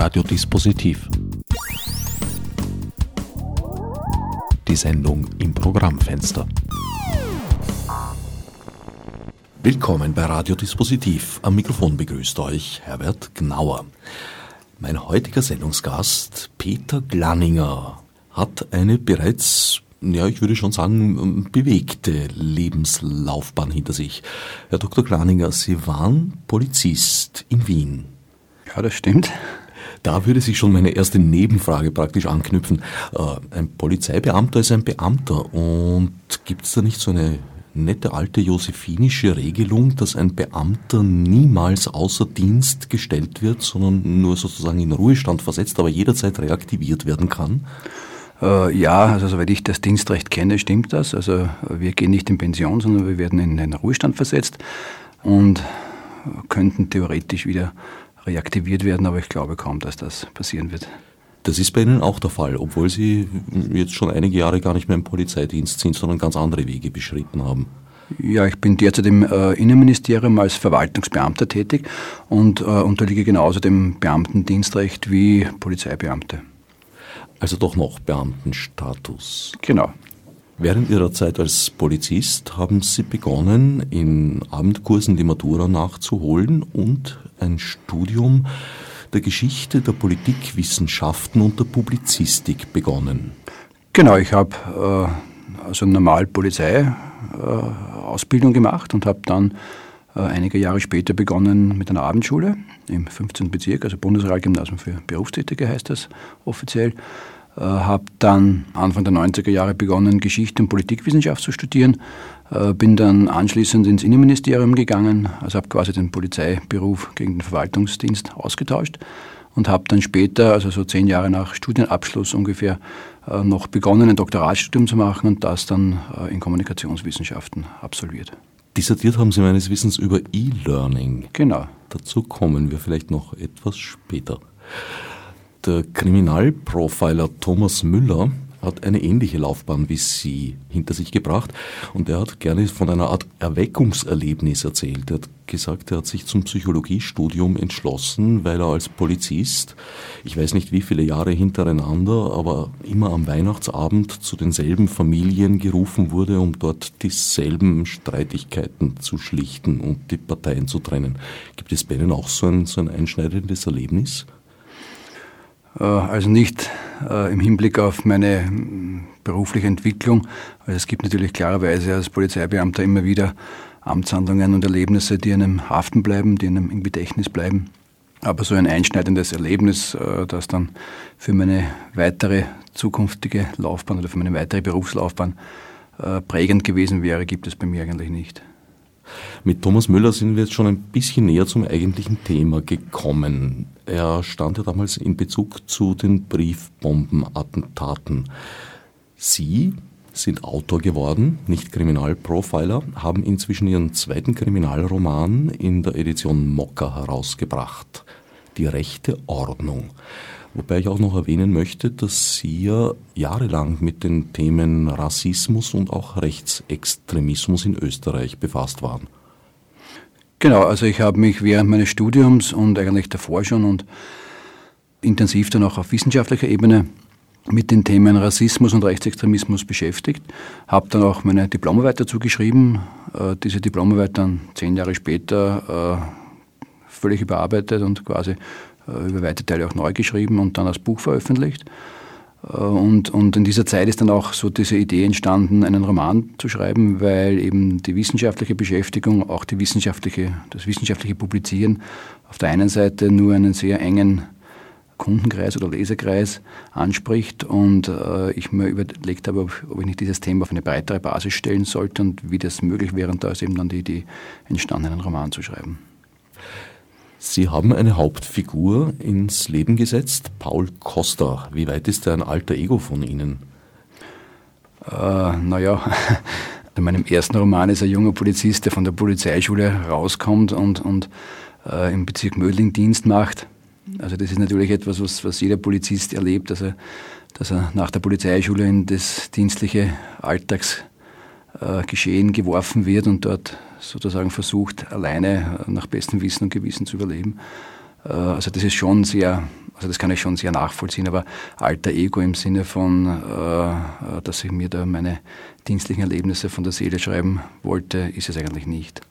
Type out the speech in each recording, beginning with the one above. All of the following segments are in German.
Radiodispositiv. Die Sendung im Programmfenster. Willkommen bei Radiodispositiv. Am Mikrofon begrüßt euch Herbert Gnauer. Mein heutiger Sendungsgast, Peter Glanninger, hat eine bereits ja, ich würde schon sagen, bewegte Lebenslaufbahn hinter sich. Herr Dr. Glaninger, Sie waren Polizist in Wien. Ja, das stimmt. Da würde sich schon meine erste Nebenfrage praktisch anknüpfen. Äh, ein Polizeibeamter ist ein Beamter und gibt es da nicht so eine nette alte josephinische Regelung, dass ein Beamter niemals außer Dienst gestellt wird, sondern nur sozusagen in Ruhestand versetzt, aber jederzeit reaktiviert werden kann? Äh, ja, also soweit ich das Dienstrecht kenne, stimmt das. Also wir gehen nicht in Pension, sondern wir werden in den Ruhestand versetzt und könnten theoretisch wieder reaktiviert werden, aber ich glaube kaum, dass das passieren wird. Das ist bei Ihnen auch der Fall, obwohl Sie jetzt schon einige Jahre gar nicht mehr im Polizeidienst sind, sondern ganz andere Wege beschritten haben. Ja, ich bin derzeit im äh, Innenministerium als Verwaltungsbeamter tätig und äh, unterliege genauso dem Beamtendienstrecht wie Polizeibeamte. Also doch noch Beamtenstatus. Genau. Während Ihrer Zeit als Polizist haben Sie begonnen, in Abendkursen die Matura nachzuholen und ein Studium der Geschichte der Politikwissenschaften und der Publizistik begonnen. Genau, ich habe äh, also normal Polizeiausbildung äh, gemacht und habe dann äh, einige Jahre später begonnen mit einer Abendschule im 15. Bezirk, also Bundesrealgymnasium für Berufstätige heißt das offiziell. Äh, habe dann Anfang der 90er Jahre begonnen, Geschichte und Politikwissenschaft zu studieren. Äh, bin dann anschließend ins Innenministerium gegangen, also habe quasi den Polizeiberuf gegen den Verwaltungsdienst ausgetauscht und habe dann später, also so zehn Jahre nach Studienabschluss ungefähr, äh, noch begonnen, ein Doktoratstudium zu machen und das dann in Kommunikationswissenschaften absolviert. Dissertiert haben Sie meines Wissens über E-Learning. Genau. Dazu kommen wir vielleicht noch etwas später. Der Kriminalprofiler Thomas Müller hat eine ähnliche Laufbahn wie Sie hinter sich gebracht und er hat gerne von einer Art Erweckungserlebnis erzählt. Er hat gesagt, er hat sich zum Psychologiestudium entschlossen, weil er als Polizist, ich weiß nicht wie viele Jahre hintereinander, aber immer am Weihnachtsabend zu denselben Familien gerufen wurde, um dort dieselben Streitigkeiten zu schlichten und die Parteien zu trennen. Gibt es bei Ihnen auch so ein, so ein einschneidendes Erlebnis? Äh, also nicht äh, im Hinblick auf meine berufliche Entwicklung. Also es gibt natürlich klarerweise als Polizeibeamter immer wieder Amtshandlungen und Erlebnisse, die einem haften bleiben, die einem im Gedächtnis bleiben. Aber so ein einschneidendes Erlebnis, äh, das dann für meine weitere zukünftige Laufbahn oder für meine weitere Berufslaufbahn prägend gewesen wäre, gibt es bei mir eigentlich nicht. Mit Thomas Müller sind wir jetzt schon ein bisschen näher zum eigentlichen Thema gekommen. Er stand ja damals in Bezug zu den Briefbombenattentaten. Sie sind Autor geworden, nicht Kriminalprofiler, haben inzwischen ihren zweiten Kriminalroman in der Edition Mokka herausgebracht. Die rechte Ordnung. Wobei ich auch noch erwähnen möchte, dass Sie ja jahrelang mit den Themen Rassismus und auch Rechtsextremismus in Österreich befasst waren. Genau, also ich habe mich während meines Studiums und eigentlich davor schon und intensiv dann auch auf wissenschaftlicher Ebene mit den Themen Rassismus und Rechtsextremismus beschäftigt, habe dann auch meine Diplomarbeit dazu geschrieben, äh, diese Diplomarbeit dann zehn Jahre später äh, völlig überarbeitet und quasi über weite Teile auch neu geschrieben und dann als Buch veröffentlicht. Äh, und, und in dieser Zeit ist dann auch so diese Idee entstanden, einen Roman zu schreiben, weil eben die wissenschaftliche Beschäftigung, auch die wissenschaftliche, das wissenschaftliche Publizieren auf der einen Seite nur einen sehr engen Kundenkreis oder Leserkreis anspricht und äh, ich mir überlegt habe, ob, ob, ich nicht dieses Thema auf eine breitere Basis stellen sollte und wie das möglich wäre. Und da ist eben dann die Idee entstanden, einen Roman zu schreiben. Sie haben eine Hauptfigur ins Leben gesetzt, Paul Costa. Wie weit ist er ein alter Ego von Ihnen? Äh, naja, in meinem ersten Roman ist ein junger Polizist, der von der Polizeischule rauskommt und, und äh, im Bezirk Mödling Dienst macht. Also das ist natürlich etwas, was, was jeder Polizist erlebt, dass er, dass er nach der Polizeischule in das dienstliche Alltagsgeschehen äh, geworfen wird und dort sozusagen versucht, alleine nach bestem Wissen und Gewissen zu überleben. Also das ist schon sehr, also das kann ich schon sehr nachvollziehen, aber alter Ego im Sinne von, dass ich mir da meine dienstlichen Erlebnisse von der Seele schreiben wollte, ist es eigentlich nicht.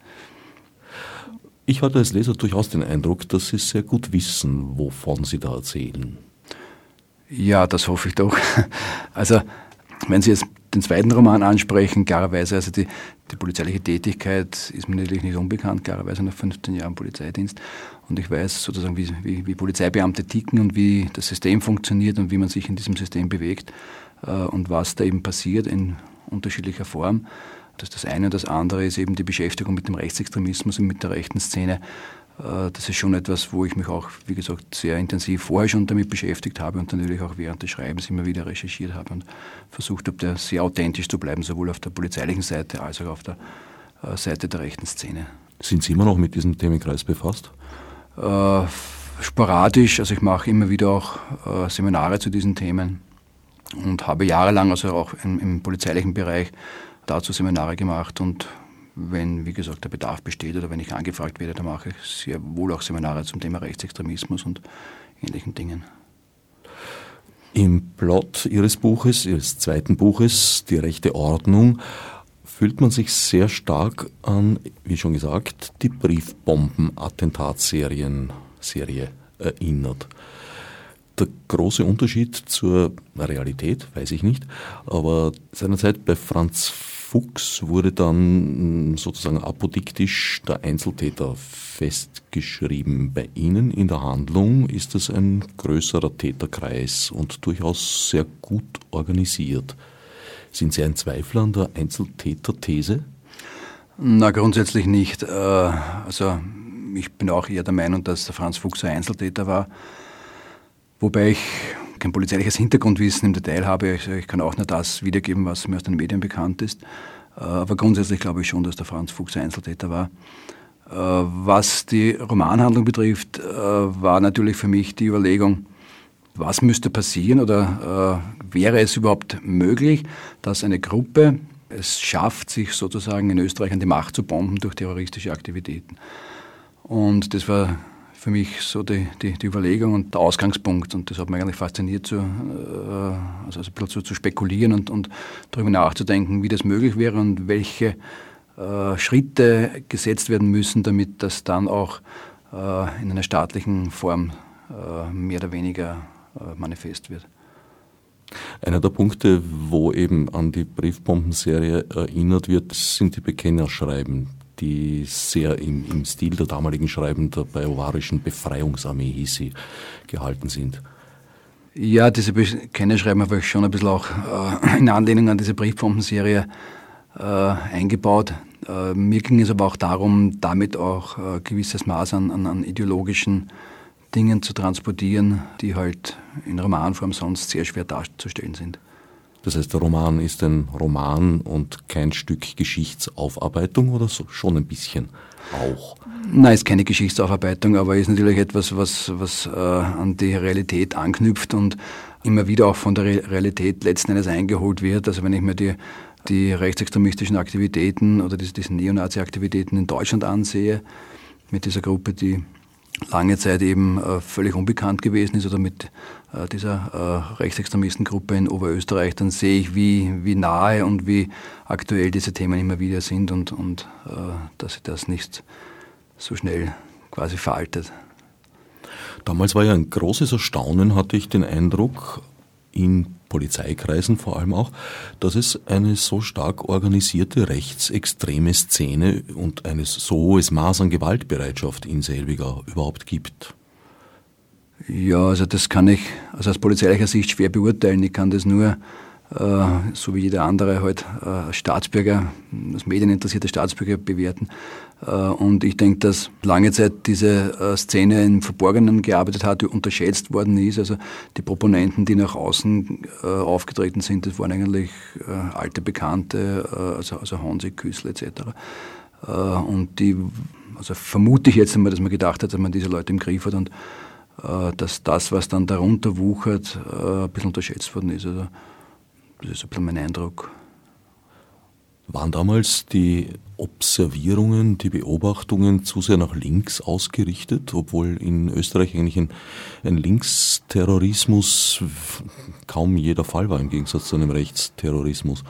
Ich hatte als Leser durchaus den Eindruck, dass Sie sehr gut wissen, wovon Sie da erzählen. Ja, das hoffe ich doch. Also, wenn Sie jetzt den zweiten Roman ansprechen, klarerweise, also die, die polizeiliche Tätigkeit ist mir natürlich nicht unbekannt, klarerweise nach 15 Jahren Polizeidienst. Und ich weiß sozusagen, wie, wie, wie Polizeibeamte ticken und wie das System funktioniert und wie man sich in diesem System bewegt äh, und was da eben passiert in unterschiedlicher Form. Das ist das eine. Und das andere ist eben die Beschäftigung mit dem Rechtsextremismus und mit der rechten Szene. Äh, das ist schon etwas, wo ich mich auch, wie gesagt, sehr intensiv vorher schon damit beschäftigt habe und natürlich auch während des Schreibens immer wieder recherchiert habe und versucht habe, da sehr authentisch zu bleiben, sowohl auf der polizeilichen Seite als auch auf der äh, Seite der rechten Szene. Sind Sie immer noch mit diesem Themenkreis befasst? Äh, sporadisch, also ich mache immer wieder auch äh, Seminare zu diesen Themen und habe jahrelang, also auch im, im polizeilichen Bereich, dazu Seminare gemacht und wenn, wie gesagt, der Bedarf besteht oder wenn ich angefragt werde, dann mache ich sehr wohl auch Seminare zum Thema Rechtsextremismus und ähnlichen Dingen. Im Plot Ihres Buches, Ihres zweiten Buches, Die rechte Ordnung, fühlt man sich sehr stark an, wie schon gesagt, die Briefbomben-Attentatsserien Serie erinnert. Der große Unterschied zur Realität, weiß ich nicht, aber seinerzeit bei Franz Fuchs wurde dann sozusagen apodiktisch der Einzeltäter festgeschrieben. Bei Ihnen in der Handlung ist es ein größerer Täterkreis und durchaus sehr gut organisiert. Sind Sie ein Zweifler an der Einzeltäter-These? Na, grundsätzlich nicht. Äh, also ich bin auch eher der Meinung, dass der Franz Fuchs ein Einzeltäter war. Wobei ich kein polizeiliches Hintergrundwissen im Detail habe. Ich, ich kann auch nur das wiedergeben, was mir aus den Medien bekannt ist. Äh, aber grundsätzlich glaube ich schon, dass der Franz Fuchs Einzeltäter war. Äh, was die Romanhandlung betrifft, äh, war natürlich für mich die Überlegung, was müsste passieren oder wäre es überhaupt möglich, dass eine Gruppe es schafft, sich sozusagen in Österreich an die Macht zu bomben durch terroristische Aktivitäten. Und das war für mich so die, die, die, Überlegung und der Ausgangspunkt. Und das hat mich eigentlich fasziniert, zu, äh, also ein bisschen zu, zu spekulieren und, und darüber nachzudenken, wie das möglich wäre und welche äh, Schritte gesetzt werden müssen, damit das dann auch äh, in einer staatlichen Form äh, mehr oder weniger äh, manifest wird. Einer der Punkte, wo eben an die Briefbombenserie erinnert wird, sind die Bekennerschreiben, die sehr im, im Stil der damaligen Schreiben der bajuwarischen Befreiungsarmee, hieß sie, gehalten sind. Ja, diese Bekennerschreiben habe ich schon ein bisschen auch äh, in Anlehnung an diese Briefbombenserie äh, eingebaut. Äh, mir ging es aber auch darum, damit auch äh, gewisses Maß an, an, an ideologischen Dingen zu transportieren, die halt in Romanform sonst sehr schwer darzustellen sind. Das heißt, der Roman ist ein Roman und kein Stück Geschichtsaufarbeitung oder so? Schon ein bisschen auch? Nein, ist keine Geschichtsaufarbeitung, aber ist natürlich etwas, was, was äh, an die Realität anknüpft und immer wieder auch von der Realität letzten Endes eingeholt wird. Also wenn ich mir die, die rechtsextremistischen Aktivitäten oder diese, diese Neonazi-Aktivitäten in Deutschland ansehe, mit dieser Gruppe, die lange Zeit eben äh, völlig unbekannt gewesen ist oder mit dieser äh, Rechtsextremistengruppe in Oberösterreich, dann sehe ich, wie, wie nahe und wie aktuell diese Themen immer wieder sind und, und dass sich das nicht so schnell quasi veraltet. Damals war ja ein großes Erstaunen, hatte ich den Eindruck, in Polizeikreisen vor allem auch, dass es eine so stark organisierte rechtsextreme Szene und ein so hohes Maß an Gewaltbereitschaft in Selbiger überhaupt gibt. Ja, also das kann ich also aus polizeilicher Sicht schwer beurteilen. Ich kann das nur äh, so wie jeder andere halt äh, Staatsbürger, als medieninteressierte Staatsbürger bewerten. Äh, und ich denke, dass lange Zeit diese Szene im Verborgenen gearbeitet hat, unterschätzt worden ist. Also die Proponenten, die nach außen aufgetreten sind, das waren eigentlich alte Bekannte, also, also Hansi, Küssel etc. Und die, also vermute ich jetzt einmal, dass man gedacht hat, dass man diese Leute im Griff hat und dass das, was dann darunter wuchert, ein bisschen unterschätzt worden ist. Also das ist ein bisschen mein Eindruck. Waren damals die Observierungen, die Beobachtungen zu sehr nach links ausgerichtet, obwohl in Österreich eigentlich ein, ein Linksterrorismus kaum jeder Fall war, im Gegensatz zu einem Rechtsterrorismus,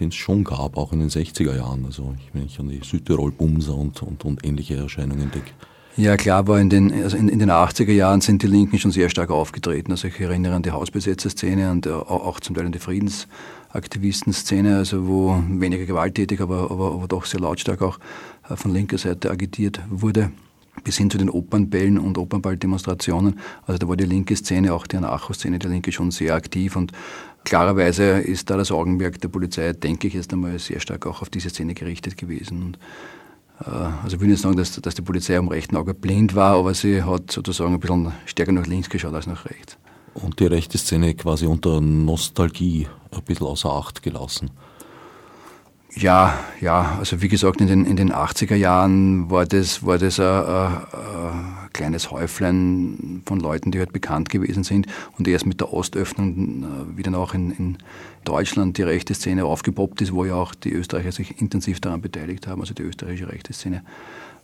den es schon gab, auch in den 60er Jahren. Also wenn ich an die Südtirol-Bumser und, und, und ähnliche Erscheinungen denke. Ja, klar war in den, also in, in, den 80er Jahren sind die Linken schon sehr stark aufgetreten. Also ich erinnere an die Hausbesetzerszene und auch zum Teil an die Friedensaktivistenszene, also wo weniger gewalttätig, aber, aber, aber doch sehr lautstark auch äh, von linker Seite agitiert wurde bis hin zu den Opernbällen und Opernballdemonstrationen. Also da war die linke Szene, auch die Anarcho-Szene der Linke schon sehr aktiv und klarerweise ist da das Augenmerk der Polizei, denke ich, erst einmal sehr stark auch auf diese Szene gerichtet gewesen. Und äh, also ich will nicht sagen, dass, dass die Polizei am rechten Auge blind war, aber sie hat sozusagen ein bisschen stärker nach links geschaut als nach rechts. Und die rechte Szene quasi unter Nostalgie ein bisschen außer Acht gelassen. Ja, ja, also wie gesagt, in den, in den 80er Jahren war das, war das ein, ein, ein kleines Häuflein von Leuten, die halt bekannt gewesen sind und erst mit der Ostöffnung äh, wieder auch in, in Deutschland die rechte Szene aufgepoppt ist, wo ja auch die Österreicher sich intensiv daran beteiligt haben, also die österreichische rechte Szene,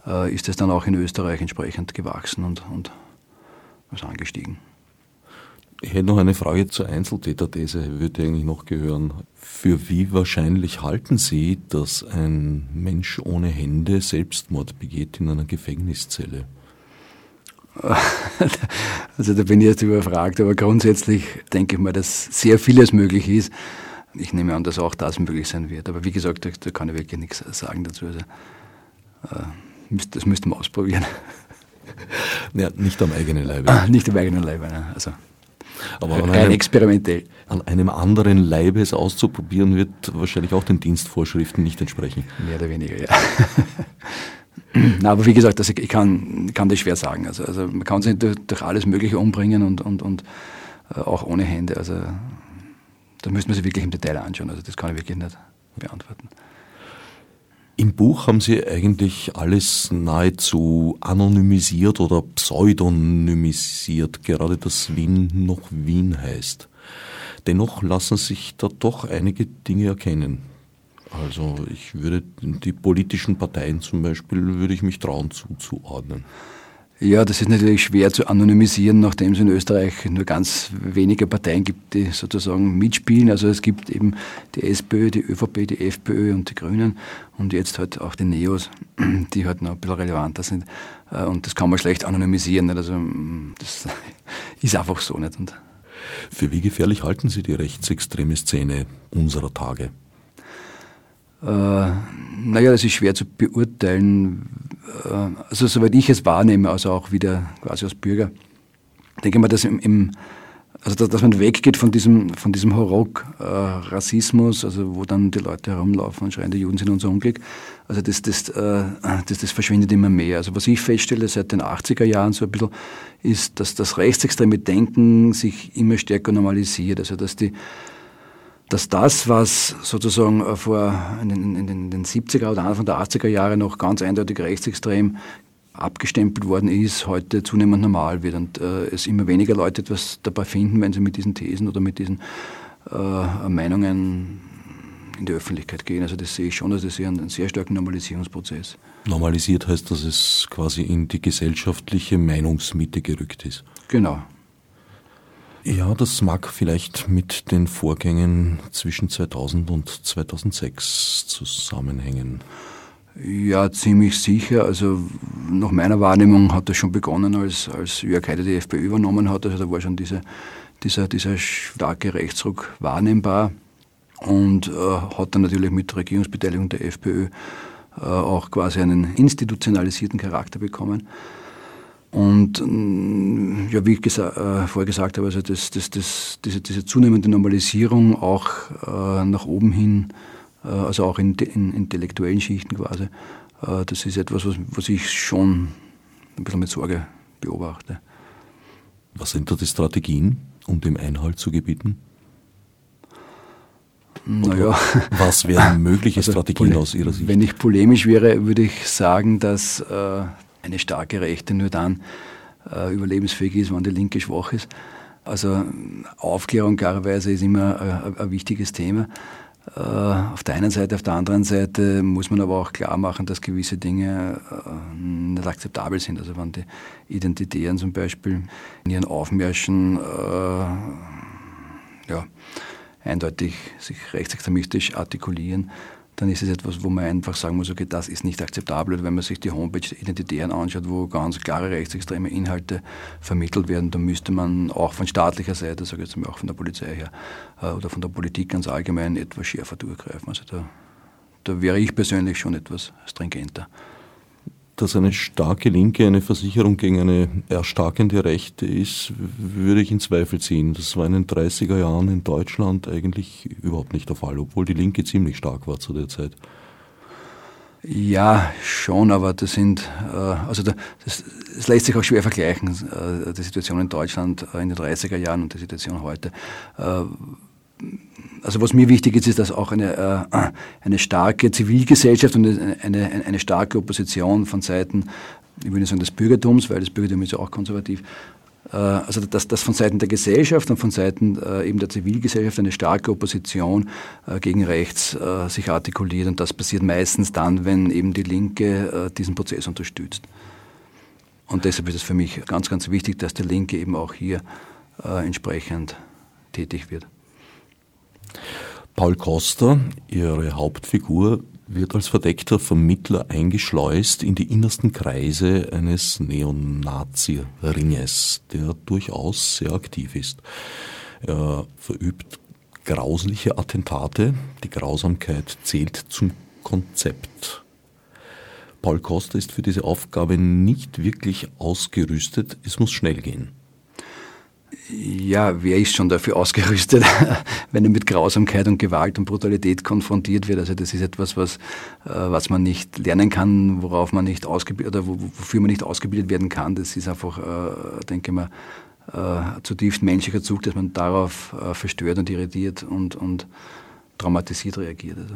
äh, ist es dann auch in Österreich entsprechend gewachsen und, und ist angestiegen. Ich hätte noch eine Frage zur Einzeltäterthese, würde eigentlich noch gehören. Für wie wahrscheinlich halten Sie, dass ein Mensch ohne Hände Selbstmord begeht in einer Gefängniszelle? Also da bin ich jetzt überfragt, aber grundsätzlich denke ich mal, dass sehr vieles möglich ist. Ich nehme an, dass auch das möglich sein wird. Aber wie gesagt, da, kann ich wirklich nichts sagen dazu. Also, äh, das müsste man ausprobieren. Ja, nicht am eigenen Leibe. Nicht am eigenen Leibe, ne? also aber rein einem, experimentell. An einem anderen Leibe es auszuprobieren, wird wahrscheinlich auch den Dienstvorschriften nicht entsprechen. Mehr oder weniger, ja. Na, aber wie gesagt, also ich kann, kann das schwer sagen. Also, also man kann sich durch, durch alles Mögliche umbringen und, und, und äh, auch ohne Hände. Also da müsste man sich wirklich im Detail anschauen. Also das kann ich wirklich nicht beantworten. Im Buch haben Sie eigentlich alles nahezu anonymisiert oder pseudonymisiert, gerade das Wien noch Wien heißt. Dennoch lassen sich da doch einige Dinge erkennen. Also ich würde die politischen Parteien zum Beispiel, würde ich mich trauen zuzuordnen. Ja, das ist natürlich schwer zu anonymisieren, nachdem es in Österreich nur ganz wenige Parteien gibt, die sozusagen mitspielen. Also es gibt eben die SPÖ, die ÖVP, die FPÖ und die Grünen und jetzt halt auch die Neos, die halt noch ein bisschen relevanter sind. Äh, und das kann man schlecht anonymisieren. Also mm, das ist einfach so nicht. Und Für wie gefährlich halten Sie die rechtsextreme Szene unserer Tage? Äh, naja, das ist schwer zu beurteilen. Äh, also soweit ich es wahrnehme, also auch wieder quasi als Bürger, denke ich mal, dass im, im also dass, man weggeht von diesem, von diesem Horock-Rassismus, äh, also wo dann die Leute herumlaufen und schreien, die Juden sind unser Unglück. Also das, das, äh, das, das verschwindet immer mehr. Also was ich feststelle seit den 80er Jahren so ein bisschen, ist, dass das rechtsextreme Denken sich immer stärker normalisiert. Also dass die dass das, was sozusagen äh, vor in den, in den 70er oder Anfang der 80er Jahre noch ganz eindeutig rechtsextrem abgestempelt worden ist, heute zunehmend normal wird und äh, es immer weniger Leute etwas dabei finden, wenn sie mit diesen Thesen oder mit diesen äh, Meinungen in die Öffentlichkeit gehen. Also das sehe ich schon, also das ist ein, ein sehr starken Normalisierungsprozess. Normalisiert heißt, dass es quasi in die gesellschaftliche Meinungsmitte gerückt ist. Genau, ja, das mag vielleicht mit den Vorgängen zwischen 2000 und 2006 zusammenhängen. Ja, ziemlich sicher. Also nach meiner Wahrnehmung hat das schon begonnen, als, als Jörg Haider die FPÖ übernommen hat. Also da war schon diese, dieser, dieser starke Rechtsruck wahrnehmbar und äh, hat dann natürlich mit Regierungsbeteiligung der FPÖ äh, auch quasi einen institutionalisierten Charakter bekommen. Und mm, ja, wie ich gesa äh, vorher gesagt habe, also das, das, das, diese, diese zunehmende Normalisierung auch äh, nach oben hin, äh, also auch in, in, intellektuellen Schichten quasi, äh, das ist etwas, was, was ich schon ein bisschen mit Sorge beobachte. Was sind da die Strategien, um dem Einhalt zu gebieten? Naja. Was wären mögliche also, Strategien aus Ihrer Sicht? Wenn ich polemisch wäre, würde ich sagen, dass äh, eine starke Rechte nur dann äh, überlebensfähig ist, wenn die Linke schwach ist. Also Aufklärung klarerweise ist immer ein, ein wichtiges Thema. Äh, auf der einen Seite, auf der anderen Seite muss man aber auch klar machen, dass gewisse Dinge äh, nicht akzeptabel sind. Also wenn die Identitären zum Beispiel in ihren Aufmärschen äh, ja, eindeutig sich rechtsextremistisch artikulieren, dann ist es etwas, wo man einfach sagen muss, okay, das ist nicht akzeptabel. wenn man sich die Homepage Identitären anschaut, wo ganz klare rechtsextreme Inhalte vermittelt werden, dann müsste man auch von staatlicher Seite, sage ich jetzt mal auch von der Polizei her, äh, oder von der Politik ganz allgemein etwas schärfer durchgreifen. Also da, da wäre ich persönlich schon etwas stringenter dass eine starke Linke eine Versicherung gegen eine erstarkende Rechte ist, würde ich in Zweifel ziehen. Das war in den 30er Jahren in Deutschland eigentlich überhaupt nicht der Fall, obwohl die Linke ziemlich stark war zu der Zeit. Ja, schon, aber das sind, äh, also das, das lässt sich auch schwer vergleichen, äh, die Situation in Deutschland äh, in den 30er Jahren und die Situation heute also was mir wichtig ist, ist, dass auch eine, äh, eine starke Zivilgesellschaft und eine, eine, eine starke Opposition von Seiten, ich nicht sagen des Bürgertums, weil das Bürgertum ist ja auch konservativ, äh, also dass, dass von Seiten der Gesellschaft und von Seiten äh, eben der Zivilgesellschaft eine starke Opposition gegen rechts sich artikuliert und das passiert meistens dann, wenn eben die Linke diesen Prozess unterstützt. Und deshalb ist es für mich ganz, ganz wichtig, dass die Linke eben auch hier entsprechend tätig wird. Paul Costa, ihre Hauptfigur, wird als verdeckter Vermittler eingeschleust in die innersten Kreise eines Neonazi-Ringes, der durchaus sehr aktiv ist. Er verübt grausliche Attentate, die Grausamkeit zählt zum Konzept. Paul Costa ist für diese Aufgabe nicht wirklich ausgerüstet, es muss schnell gehen. Ja, wer ist schon dafür ausgerüstet, wenn er mit Grausamkeit und Gewalt und Brutalität konfrontiert wird? Also das ist etwas, was, äh, was man nicht lernen kann, worauf man nicht ausgebildet oder wofür man nicht ausgebildet werden kann. Das ist einfach, äh, denke ich mal, äh, zutiefst menschlicher Zug, dass man darauf verstört und irritiert und, und traumatisiert reagiert. Also.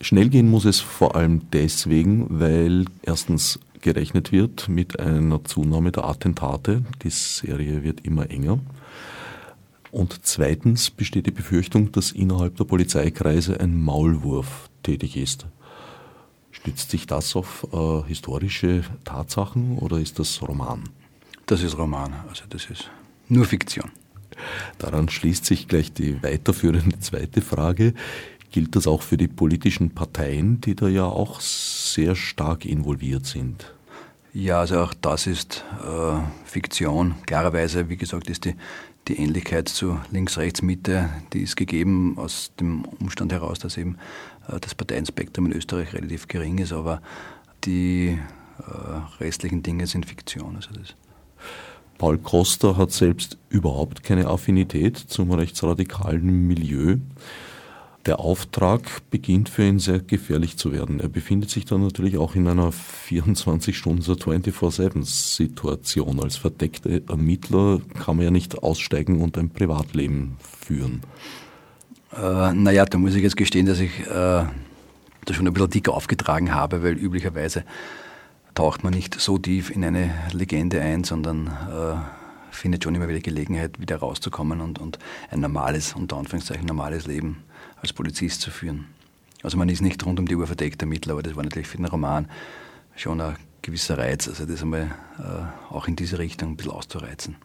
Schnell gehen muss es vor allem deswegen, weil erstens gerechnet wird mit einer Zunahme der Attentate. Die Serie wird immer enger. Und zweitens besteht die Befürchtung, dass innerhalb der Polizeikreise ein Maulwurf tätig ist. Stützt sich das auf äh, historische Tatsachen oder ist das Roman? Das ist Roman, also das ist nur Fiktion. Daran schließt sich gleich die weiterführende zweite Frage. Gilt das auch für die politischen Parteien, die da ja auch sehr stark involviert sind? Ja, also auch das ist äh, Fiktion. Klarerweise, wie gesagt, ist die, die Ähnlichkeit zu Links-Rechts-Mitte, die ist gegeben aus dem Umstand heraus, dass eben äh, das Parteienspektrum in Österreich relativ gering ist, aber die äh, restlichen Dinge sind Fiktion. Also das Paul Costa hat selbst überhaupt keine Affinität zum rechtsradikalen Milieu der Auftrag beginnt für ihn sehr gefährlich zu werden. Er befindet sich dann natürlich auch in einer 24-Stunden- 24-7-Situation. Als verdeckter Ermittler kann man ja nicht aussteigen und ein Privatleben führen. Äh, naja, da muss ich jetzt gestehen, dass ich äh, da schon ein bisschen dick aufgetragen habe, weil üblicherweise taucht man nicht so tief in eine Legende ein, sondern äh, findet schon immer wieder Gelegenheit, wieder rauszukommen und, und ein normales, unter Anführungszeichen normales Leben als Polizist zu führen. Also man ist nicht rund um die Uhr verdeckt Ermittler, aber das war natürlich für den Roman schon ein gewisser Reiz, also das einmal äh, auch in diese Richtung ein bisschen auszureizen.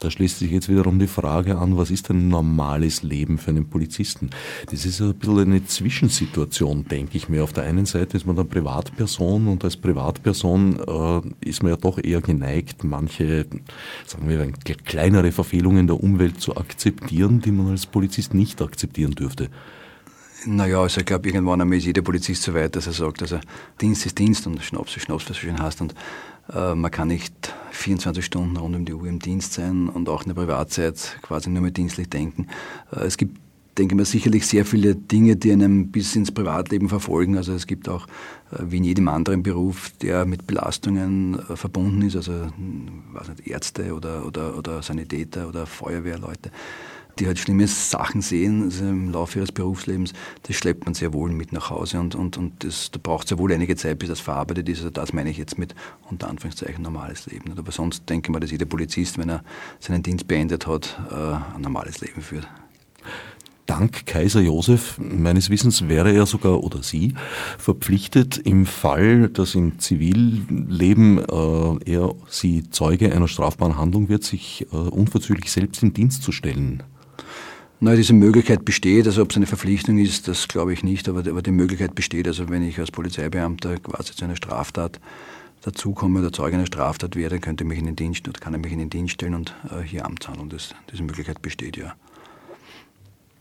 Da schließt sich jetzt wiederum die Frage an, was ist ein normales Leben für einen Polizisten? Das ist ein bisschen eine Zwischensituation, denke ich mir. Auf der einen Seite ist man eine Privatperson und als Privatperson äh, ist man ja doch eher geneigt, manche, sagen wir, kleinere Verfehlungen der Umwelt zu akzeptieren, die man als Polizist nicht akzeptieren dürfte. Naja, also ich glaube, irgendwann einmal ist jeder Polizist so weit, dass er sagt, also Dienst ist Dienst und Schnaps ist Schnaps, was du schön hast. Und man kann nicht 24 Stunden rund um die Uhr im Dienst sein und auch in der Privatzeit quasi nur mehr dienstlich denken. Äh, es gibt, denke ich mal, sicherlich sehr viele Dinge, die einem bis ins Privatleben verfolgen. Also es gibt auch, äh, wie in jedem anderen Beruf, der mit Belastungen äh, verbunden ist, also weiß nicht, Ärzte oder, oder, oder Sanitäter oder Feuerwehrleute die halt schlimme Sachen sehen also im Laufe ihres Berufslebens, das schleppt man sehr wohl mit nach Hause und, und, und das, da braucht sehr wohl einige Zeit, bis das verarbeitet ist. Also das meine ich jetzt mit unter Anführungszeichen normales Leben. Aber sonst denke ich mal, dass jeder Polizist, wenn er seinen Dienst beendet hat, äh, ein normales Leben führt. dank Kaiser Josef, meines Wissens wäre er sogar oder sie verpflichtet, im Fall, dass im Zivilleben äh, er, sie Zeuge einer strafbaren Handlung wird, sich äh, unverzüglich selbst in Dienst zu stellen. Na, diese Möglichkeit besteht, also ob es eine Verpflichtung ist, das glaube ich nicht, aber, aber die Möglichkeit besteht, also wenn ich als Polizeibeamter quasi zu einer Straftat dazukomme oder Zeuge einer Straftat werde, könnte mich in den Dienst oder kann er mich in den Dienst stellen und äh, hier Amtshandlung. Das, diese Möglichkeit besteht ja.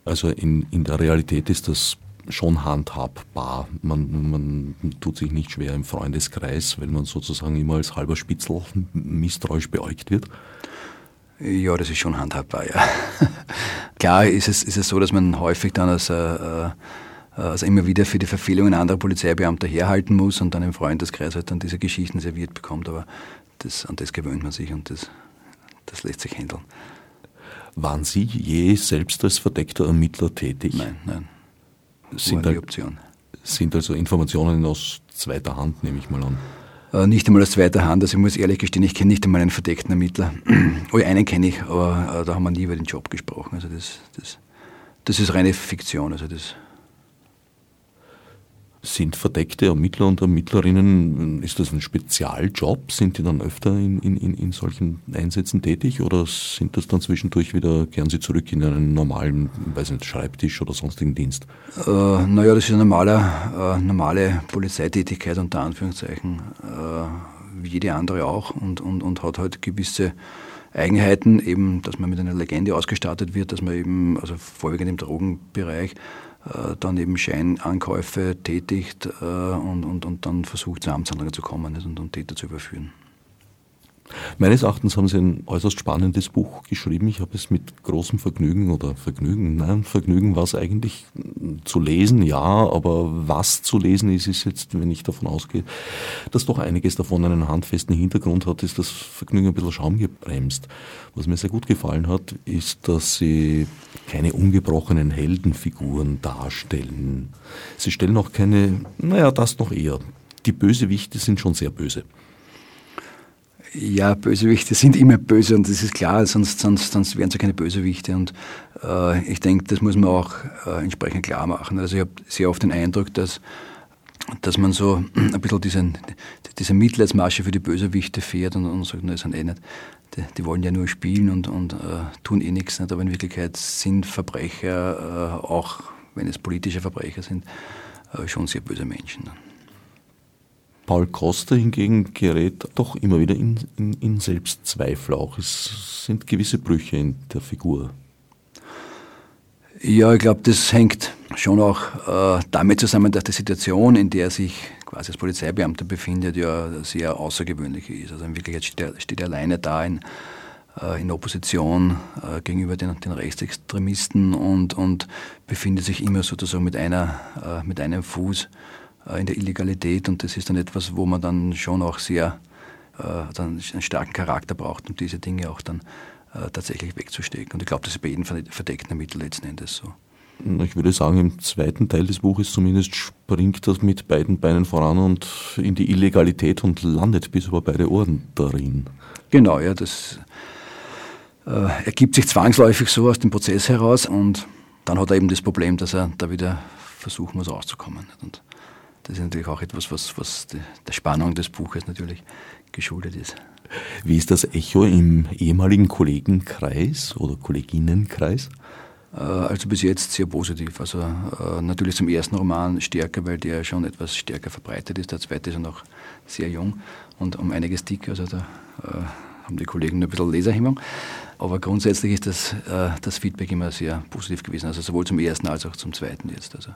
Also in, in der Realität ist das schon handhabbar. Man, man tut sich nicht schwer im Freundeskreis, wenn man sozusagen immer als halber Spitzel misstrauisch beäugt wird. Ja, das ist schon handhabbar, ja. Klar ist es, ist es so, dass man häufig dann als, äh, also immer wieder für die Verfehlungen anderer Polizeibeamter herhalten muss und dann im Freundeskreis halt dann diese Geschichten serviert bekommt. Aber das, an das gewöhnt man sich und das, das lässt sich handeln. Waren Sie je selbst als verdeckter Ermittler tätig? Nein, nein. Sind, die Option. sind also Informationen aus zweiter Hand, nehme ich mal an. Äh, nicht einmal aus zweiter Hand. Also ich muss ehrlich gestehen, ich kenne nicht einmal einen verdeckten Ermittler. oh, einen kenne ich, aber äh, da haben wir nie über den Job gesprochen. Also das, das, das ist reine Fiktion. Also das sind verdeckte Ermittler und Ermittlerinnen, ist das ein Spezialjob? Sind die dann öfter in, in, in solchen Einsätzen tätig oder sind das dann zwischendurch wieder, kehren sie zurück in einen normalen, weiß nicht, Schreibtisch oder sonstigen Dienst? Äh, naja, das ist eine normale, äh, normale Polizeitätigkeit unter Anführungszeichen, äh, wie jede andere auch und, und, und hat halt gewisse Eigenheiten, eben, dass man mit einer Legende ausgestattet wird, dass man eben, also vorwiegend im Drogenbereich, dann eben Scheinankäufe tätigt äh, und, und, und dann versucht, zu Amtshandlungen zu kommen und, und Täter zu überführen. Meines Erachtens haben Sie ein äußerst spannendes Buch geschrieben. Ich habe es mit großem Vergnügen oder Vergnügen, nein, Vergnügen war es eigentlich zu lesen, ja, aber was zu lesen ist, ist jetzt, wenn ich davon ausgehe, dass doch einiges davon einen handfesten Hintergrund hat, ist das Vergnügen ein bisschen Schaum gebremst. Was mir sehr gut gefallen hat, ist, dass Sie keine ungebrochenen Heldenfiguren darstellen. Sie stellen auch keine, naja, das noch eher. Die Bösewichte sind schon sehr böse. Ja, Bösewichte sind immer böse und das ist klar, sonst, sonst, sonst wären sie keine Bösewichte. Und äh, ich denke, das muss man auch äh, entsprechend klar machen. Also ich habe sehr oft den Eindruck, dass, dass man so ein bisschen diesen, diese Mitleidsmasche für die Bösewichte fährt und, und sagt, das sind eh nicht, die, die, wollen ja nur spielen und, und äh, tun eh nichts. Nicht. Aber in Wirklichkeit sind Verbrecher, äh, auch wenn es politische Verbrecher sind, äh, schon sehr böse Menschen. Paul Costa hingegen gerät doch immer wieder in, in, in Selbstzweifel auch. Es sind gewisse Brüche in der Figur. Ja, ich glaube, das hängt schon auch äh, damit zusammen, dass die Situation, in der er sich quasi als Polizeibeamter befindet, ja sehr außergewöhnlich ist. Also in Wirklichkeit steht er, steht er alleine da in, äh, in Opposition äh, gegenüber den, den, Rechtsextremisten und, und befindet sich immer sozusagen mit, einer, äh, mit einem Fuß äh, in der Illegalität und das ist dann etwas, wo man dann schon auch sehr äh, dann einen starken Charakter braucht, um diese Dinge auch dann äh, tatsächlich wegzustecken. Und ich glaube, das ist bei jedem verdeckten Mittel letzten Endes so. Ich würde sagen, im zweiten Teil des Buches zumindest springt das mit beiden Beinen voran und in die Illegalität und landet bis über beide Ohren darin. Genau, ja, das äh, ergibt sich zwangsläufig so aus dem Prozess heraus und dann hat er eben das Problem, dass er da wieder versuchen muss rauszukommen. Und das ist natürlich auch etwas, was, was der Spannung des Buches natürlich geschuldet ist. Wie ist das Echo im ehemaligen Kollegenkreis oder Kolleginnenkreis? Äh, also bis jetzt sehr positiv. Also äh, natürlich zum ersten Roman stärker, weil der schon etwas stärker verbreitet ist. Der zweite ist ja noch sehr jung und um einiges dicker. Also da äh, haben die Kollegen ein bisschen Leserhemmung. Aber grundsätzlich ist das, das Feedback immer sehr positiv gewesen. Also sowohl zum ersten als auch zum zweiten jetzt. Also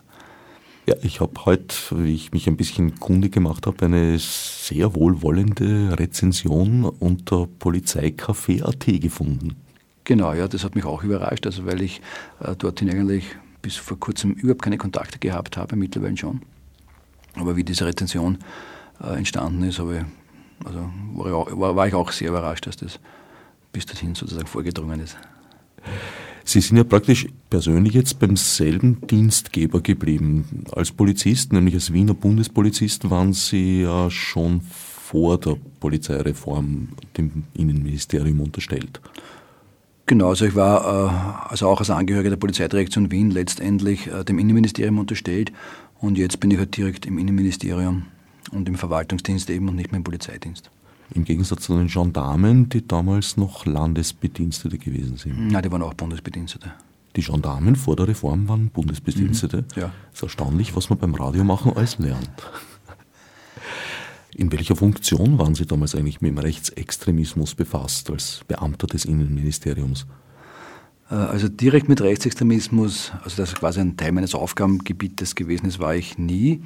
ja, ich habe heute, wie ich mich ein bisschen kundig gemacht habe, eine sehr wohlwollende Rezension unter Polizeicafé.at gefunden. Genau, ja, das hat mich auch überrascht, also weil ich äh, dorthin eigentlich bis vor kurzem überhaupt keine Kontakte gehabt habe, mittlerweile schon. Aber wie diese Rezension äh, entstanden ist, ich, also war, war, war ich auch sehr überrascht, dass das bis dorthin sozusagen vorgedrungen ist. Sie sind ja praktisch persönlich jetzt beim selben Dienstgeber geblieben. Als Polizist, nämlich als Wiener Bundespolizist, waren Sie ja schon vor der Polizeireform dem Innenministerium unterstellt. Genau, also ich war äh, also auch als Angehöriger der Polizeidirektion Wien letztendlich äh, dem Innenministerium unterstellt und jetzt bin ich halt direkt im Innenministerium und im Verwaltungsdienst eben und nicht mehr im Polizeidienst. Im Gegensatz zu den Gendarmen, die damals noch Landesbedienstete gewesen sind. Nein, die waren auch Bundesbedienstete. Die Gendarmen vor der Reform waren Bundesbedienstete. Mhm, ja. Es ist erstaunlich, was man beim Radio machen alles lernt. In welcher Funktion waren Sie damals eigentlich mit dem Rechtsextremismus befasst als Beamter des Innenministeriums? Äh, also direkt mit Rechtsextremismus, also das quasi ein Teil meines Aufgabengebietes gewesen ist, war ich nie.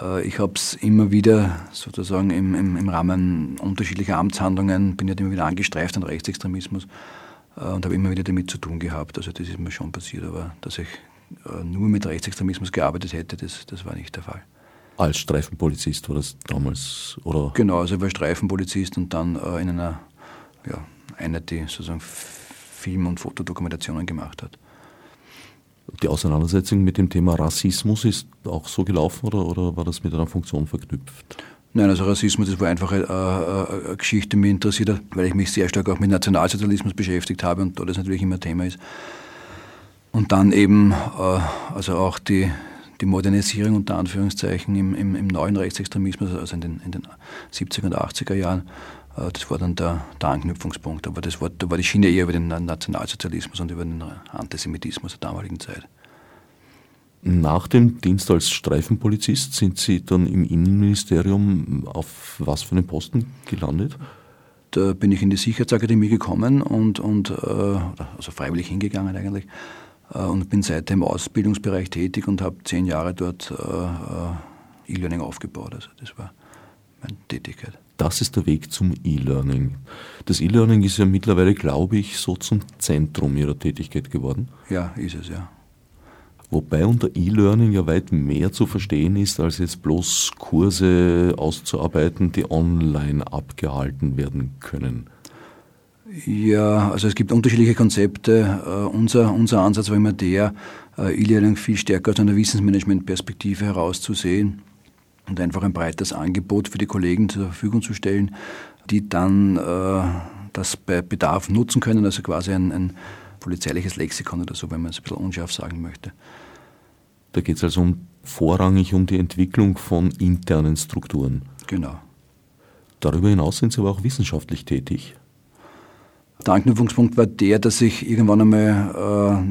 Äh, ich habe es immer wieder sozusagen im, im, im, Rahmen unterschiedlicher Amtshandlungen, bin ja immer wieder angestreift an Rechtsextremismus äh, und habe immer wieder damit zu tun gehabt. Also das ist mir schon passiert, aber dass ich nur mit Rechtsextremismus gearbeitet hätte, das, das war nicht der Fall. Als Streifenpolizist war das damals, oder? Genau, also ich war Streifenpolizist und dann äh, in einer ja, Einheit, die sozusagen Film- und Fotodokumentationen gemacht hat. Die Auseinandersetzung mit dem Thema Rassismus ist auch so gelaufen oder, oder war das mit einer Funktion verknüpft? Nein, also Rassismus, das war einfach eine, eine, eine Geschichte, die mich interessiert hat, weil ich mich sehr stark auch mit Nationalsozialismus beschäftigt habe und da das natürlich immer Thema ist. Und dann eben äh, also auch die, die Modernisierung unter Anführungszeichen im, im, im neuen Rechtsextremismus, also in den, in den 70er und 80er Jahren, äh, das war dann der, der Anknüpfungspunkt. Aber das war, da war die Schiene eher über den Nationalsozialismus und über den Antisemitismus der damaligen Zeit. Nach dem Dienst als Streifenpolizist sind Sie dann im Innenministerium auf was für einen Posten gelandet? Da bin ich in die Sicherheitsakademie gekommen und, und äh, also freiwillig hingegangen eigentlich und bin seitdem im Ausbildungsbereich tätig und habe zehn Jahre dort äh, E-Learning aufgebaut. Also das war meine Tätigkeit. Das ist der Weg zum E-Learning. Das E-Learning ist ja mittlerweile, glaube ich, so zum Zentrum Ihrer Tätigkeit geworden. Ja, ist es, ja. Wobei unter E-Learning ja weit mehr zu verstehen ist, als jetzt bloß Kurse auszuarbeiten, die online abgehalten werden können. Ja, also es gibt unterschiedliche Konzepte. Uh, unser, unser Ansatz war immer der, uh, E-Learning viel stärker aus einer Wissensmanagement-Perspektive herauszusehen und einfach ein breites Angebot für die Kollegen zur Verfügung zu stellen, die dann uh, das bei Bedarf nutzen können, also quasi ein, ein polizeiliches Lexikon oder so, wenn man es ein bisschen unscharf sagen möchte. Da geht es also um, vorrangig um die Entwicklung von internen Strukturen. Genau. Darüber hinaus sind Sie aber auch wissenschaftlich tätig. Der Anknüpfungspunkt war der, dass ich irgendwann einmal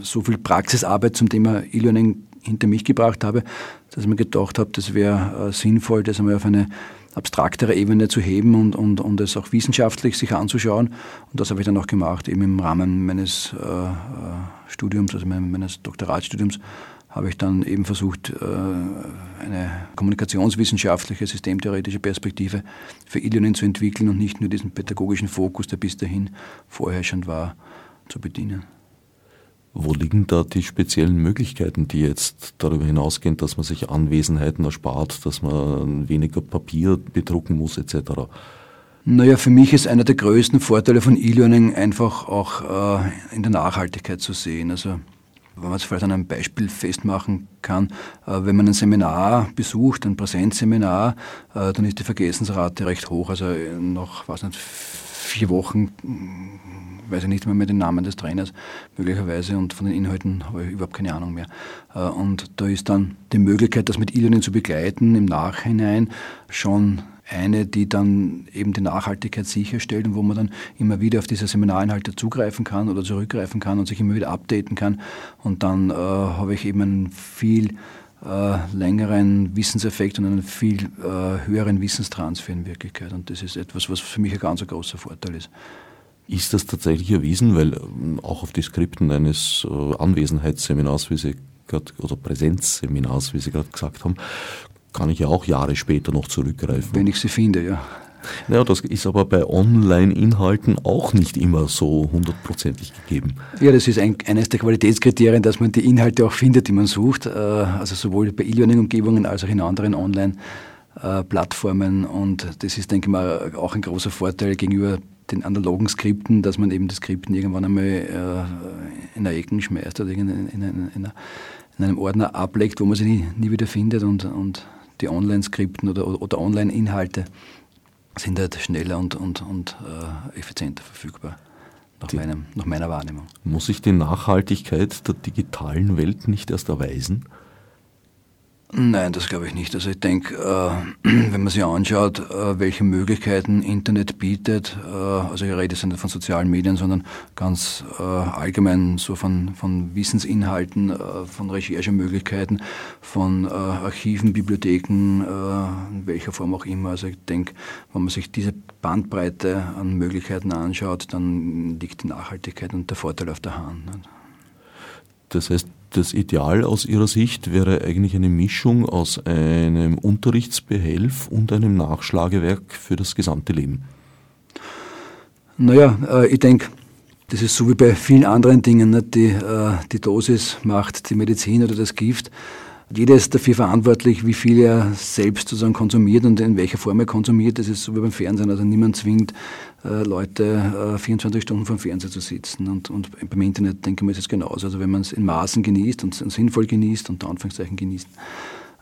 äh, so viel Praxisarbeit zum Thema E-Learning hinter mich gebracht habe, dass ich mir gedacht habe, das wäre äh, sinnvoll, das einmal auf eine abstraktere Ebene zu heben und, und, und es auch wissenschaftlich sich anzuschauen. Und das habe ich dann auch gemacht, eben im Rahmen meines äh, äh Studiums, also meines Doktoratstudiums, habe ich dann eben versucht, äh, eine kommunikationswissenschaftliche, systemtheoretische Perspektive für E-Learning zu entwickeln und nicht nur diesen pädagogischen Fokus, der bis dahin vorherrschend war, zu bedienen. Wo liegen da die speziellen Möglichkeiten, die jetzt darüber hinausgehen, dass man sich Anwesenheiten erspart, dass man weniger Papier bedrucken muss etc.? Naja, für mich ist einer der größten Vorteile von E-Learning einfach auch äh, in der Nachhaltigkeit zu sehen. Also wenn man es vielleicht an einem Beispiel festmachen kann, äh, wenn man ein Seminar besucht, ein Präsenzseminar, äh, dann ist die Vergessensrate recht hoch. Also nach, was nicht, vier Wochen hm, weiß ich nicht mehr, mehr den Namen des Trainers möglicherweise und von den Inhalten habe ich überhaupt keine Ahnung mehr. Äh, und da ist dann die Möglichkeit, das mit E-Learning zu begleiten im Nachhinein schon eine, die dann eben die Nachhaltigkeit sicherstellt und wo man dann immer wieder auf diese Seminarinhalte zugreifen kann oder zurückgreifen kann und sich immer wieder updaten kann. Und dann äh, habe ich eben einen viel äh, längeren Wissenseffekt und einen viel äh, höheren Wissenstransfer in Wirklichkeit. Und das ist etwas, was für mich ein ganz großer Vorteil ist. Ist das tatsächlich erwiesen? Weil ähm, auch auf die Skripten eines äh, Anwesenheitsseminars, wie Sie gerade, oder Präsenzseminars, wie Sie gerade gesagt haben, kann ich ja auch Jahre später noch zurückgreifen. Wenn ich sie finde, ja. Ja, das ist aber bei Online-Inhalten auch nicht immer so hundertprozentig gegeben. Ja, das ist ein, eines der Qualitätskriterien, dass man die Inhalte auch findet, die man sucht. Äh, also sowohl bei E-Learning-Umgebungen als auch in anderen Online-Plattformen. Und das ist, denke ich mal, auch ein großer Vorteil gegenüber den analogen Skripten, dass man eben die Skripten irgendwann einmal äh, in der Ecken schmeißt oder in, in, in, in, einem Ordner ablegt, wo man sie nie, nie wieder findet und, und die Online-Skripten oder, oder Online-Inhalte sind halt schneller und, und, und äh, effizienter verfügbar. nach, meinem, nach meiner Wahrnehmung. Muss sich die Nachhaltigkeit der digitalen Welt nicht erst erweisen? Nein, das glaube ich nicht. Also ich denke, äh, wenn man sich anschaut, äh, welche Möglichkeiten Internet bietet, äh, also ich rede jetzt nicht von sozialen Medien, sondern ganz äh, allgemein so von, von Wissensinhalten, äh, von Recherchemöglichkeiten, von äh, Archiven, Bibliotheken, in welcher Form auch immer. Also ich denke, wenn man sich diese Bandbreite an Möglichkeiten anschaut, dann liegt die Nachhaltigkeit und der Vorteil auf der Hand. Das heißt, das Ideal aus Ihrer Sicht wäre eigentlich eine Mischung aus einem Unterrichtsbehelf und einem Nachschlagewerk für das gesamte Leben. Naja, äh, ich denke, das ist so wie bei vielen anderen Dingen. Die, äh, die Dosis macht die Medizin oder das Gift. Jeder ist dafür verantwortlich, wie viel er selbst sozusagen konsumiert und in welcher Form er konsumiert. Das ist so wie beim Fernsehen. Also niemand zwingt äh, Leute, äh, 24 Stunden vor dem Fernseher zu sitzen. Und, und beim Internet denke ich mir, ist es genauso. Also wenn man es in Maßen genießt und sinnvoll genießt, unter Anführungszeichen genießt,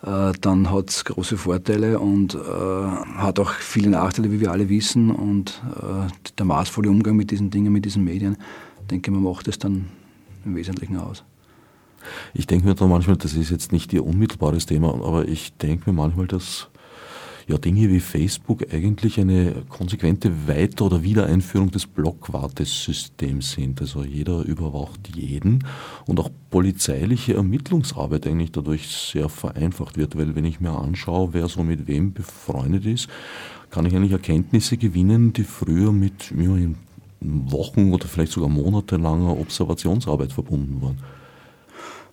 äh, dann hat es große Vorteile und äh, hat auch viele Nachteile, wie wir alle wissen. Und äh, der maßvolle Umgang mit diesen Dingen, mit diesen Medien, denke ich, man macht es dann im Wesentlichen aus. Ich denke mir da manchmal, das ist jetzt nicht Ihr unmittelbares Thema, aber ich denke mir manchmal, dass ja, Dinge wie Facebook eigentlich eine konsequente Weiter- oder Wiedereinführung des Blockwartesystems sind. Also jeder überwacht jeden und auch polizeiliche Ermittlungsarbeit eigentlich dadurch sehr vereinfacht wird, weil wenn ich mir anschaue, wer so mit wem befreundet ist, kann ich eigentlich Erkenntnisse gewinnen, die früher mit ja, Wochen oder vielleicht sogar monatelanger Observationsarbeit verbunden waren.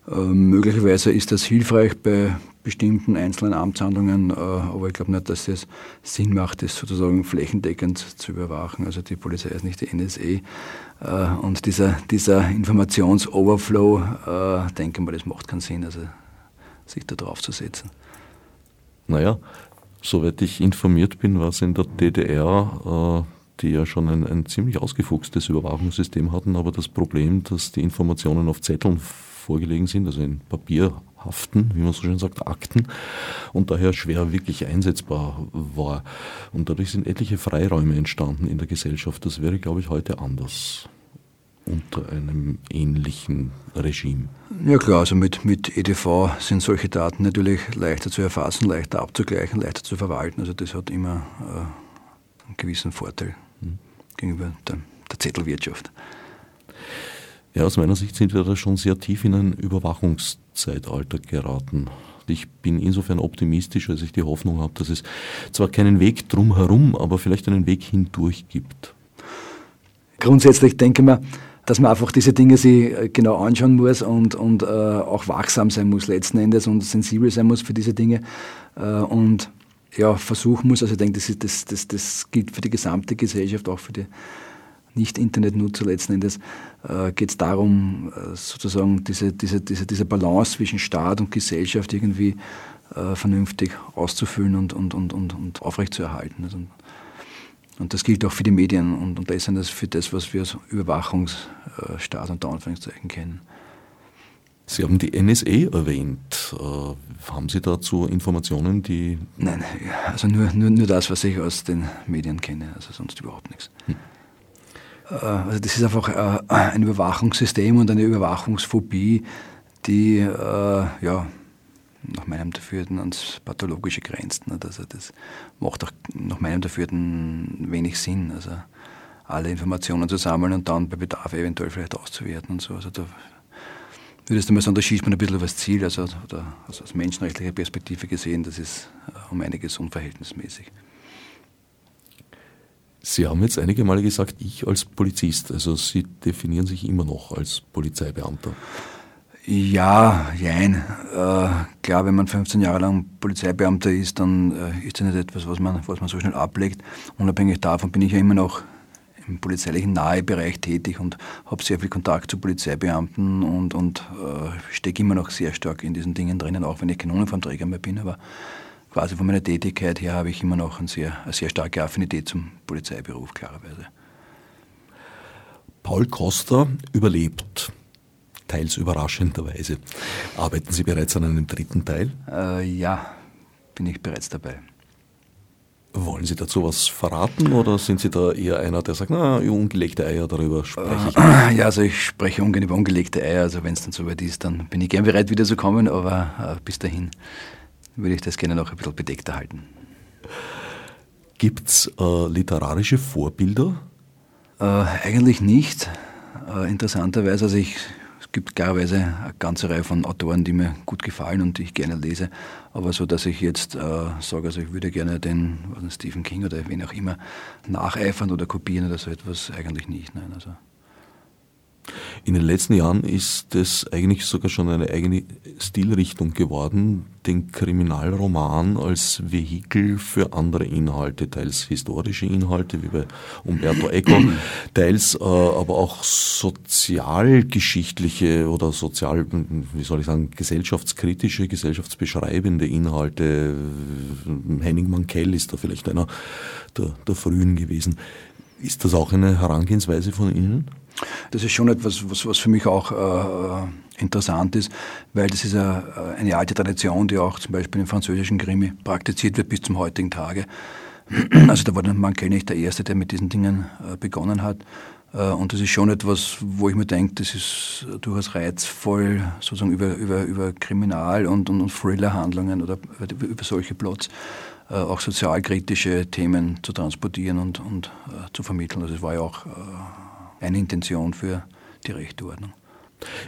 Äh, möglicherweise ist das hilfreich bei bestimmten einzelnen Amtshandlungen, äh, aber ich glaube nicht, dass es Sinn macht, das sozusagen flächendeckend zu überwachen. Also die Polizei ist nicht die NSA äh, und dieser, dieser Informationsoverflow, äh, denke mal, das macht keinen Sinn, also sich da drauf zu setzen. Naja, soweit ich informiert bin, war es in der DDR die ja schon ein, ein ziemlich ausgefuchstes Überwachungssystem hatten, aber das Problem, dass die Informationen auf Zetteln vorgelegen sind, also in Papierhaften, wie man so schön sagt, Akten, und daher schwer wirklich einsetzbar war. Und dadurch sind etliche Freiräume entstanden in der Gesellschaft. Das wäre, glaube ich, heute anders unter einem ähnlichen Regime. Ja klar, also mit, mit EDV sind solche Daten natürlich leichter zu erfassen, leichter abzugleichen, leichter zu verwalten. Also das hat immer äh, einen gewissen Vorteil hm. gegenüber der, der Zettelwirtschaft. Ja, aus meiner Sicht sind wir da schon sehr tief in ein Überwachungszeitalter geraten. Ich bin insofern optimistisch, als ich die Hoffnung habe, dass es zwar keinen Weg drumherum, aber vielleicht einen Weg hindurch gibt. Grundsätzlich denke ich mir, dass man einfach diese Dinge sich äh, genau anschauen muss und, und äh, auch wachsam sein muss letzten Endes und sensibel sein muss für diese Dinge äh, und ja, versuchen muss. Also ich denke, das, das, das, das gilt für die gesamte Gesellschaft, auch für die nicht-Internetnutzer letzten Endes, äh, geht es darum, äh, sozusagen diese, diese, diese, diese Balance zwischen Staat und Gesellschaft irgendwie äh, vernünftig auszufüllen und, und, und, und, und aufrechtzuerhalten. Also, und das gilt auch für die Medien und, und letztendlich für das, was wir als Überwachungsstaat unter Anführungszeichen kennen. Sie haben die NSA erwähnt. Äh, haben Sie dazu Informationen, die. Nein, also nur, nur, nur das, was ich aus den Medien kenne, also sonst überhaupt nichts. Hm. Äh, also das ist einfach äh, ein Überwachungssystem und eine Überwachungsphobie, die äh, ja, nach meinem Dafürden ans Pathologische grenzt. Also das macht auch nach meinem Dafürden wenig Sinn. Also alle Informationen zu sammeln und dann bei Bedarf eventuell vielleicht auszuwerten und so. Also da würdest du mal sagen, da schießt man ein bisschen was Ziel. Also, oder, also aus menschenrechtlicher Perspektive gesehen, das ist um einiges unverhältnismäßig. Sie haben jetzt einige Male gesagt, ich als Polizist, also Sie definieren sich immer noch als Polizeibeamter. Ja, jein. Äh, klar, wenn man 15 Jahre lang Polizeibeamter ist, dann äh, ist das nicht etwas, was man, was man so schnell ablegt. Unabhängig davon bin ich ja immer noch im polizeilichen Nahebereich tätig und habe sehr viel Kontakt zu Polizeibeamten und, und äh, stecke immer noch sehr stark in diesen Dingen drinnen, auch wenn ich kein Uniformträger mehr bin. Aber quasi von meiner Tätigkeit her habe ich immer noch eine sehr, eine sehr starke Affinität zum Polizeiberuf, klarerweise. Paul Costa überlebt, teils überraschenderweise. Arbeiten Sie bereits an einem dritten Teil? Äh, ja, bin ich bereits dabei. Wollen Sie dazu was verraten oder sind Sie da eher einer, der sagt, na, ungelegte Eier, darüber spreche ich nicht? Ja, also ich spreche ungern über ungelegte Eier, also wenn es dann soweit ist, dann bin ich gern bereit, wieder zu kommen, aber äh, bis dahin würde ich das gerne noch ein bisschen bedeckter halten. Gibt es äh, literarische Vorbilder? Äh, eigentlich nicht. Äh, interessanterweise, also ich gibt klarerweise eine ganze Reihe von Autoren, die mir gut gefallen und die ich gerne lese. Aber so, dass ich jetzt äh, sage, also ich würde gerne den Stephen King oder wen auch immer nacheifern oder kopieren oder so etwas, eigentlich nicht. Nein, also in den letzten Jahren ist es eigentlich sogar schon eine eigene Stilrichtung geworden, den Kriminalroman als Vehikel für andere Inhalte, teils historische Inhalte wie bei Umberto Eco, teils äh, aber auch sozialgeschichtliche oder sozial, wie soll ich sagen, gesellschaftskritische, gesellschaftsbeschreibende Inhalte. Henning Mankell ist da vielleicht einer der, der frühen gewesen. Ist das auch eine Herangehensweise von Ihnen? Das ist schon etwas, was, was für mich auch äh, interessant ist, weil das ist eine, eine alte Tradition, die auch zum Beispiel im französischen Krimi praktiziert wird bis zum heutigen Tage. Also da war Mann nicht der Erste, der mit diesen Dingen äh, begonnen hat. Äh, und das ist schon etwas, wo ich mir denke, das ist durchaus reizvoll, sozusagen über, über, über Kriminal- und, und, und Thriller-Handlungen oder über solche Plots äh, auch sozialkritische Themen zu transportieren und, und äh, zu vermitteln. Also es war ja auch eine Intention für die Rechtordnung.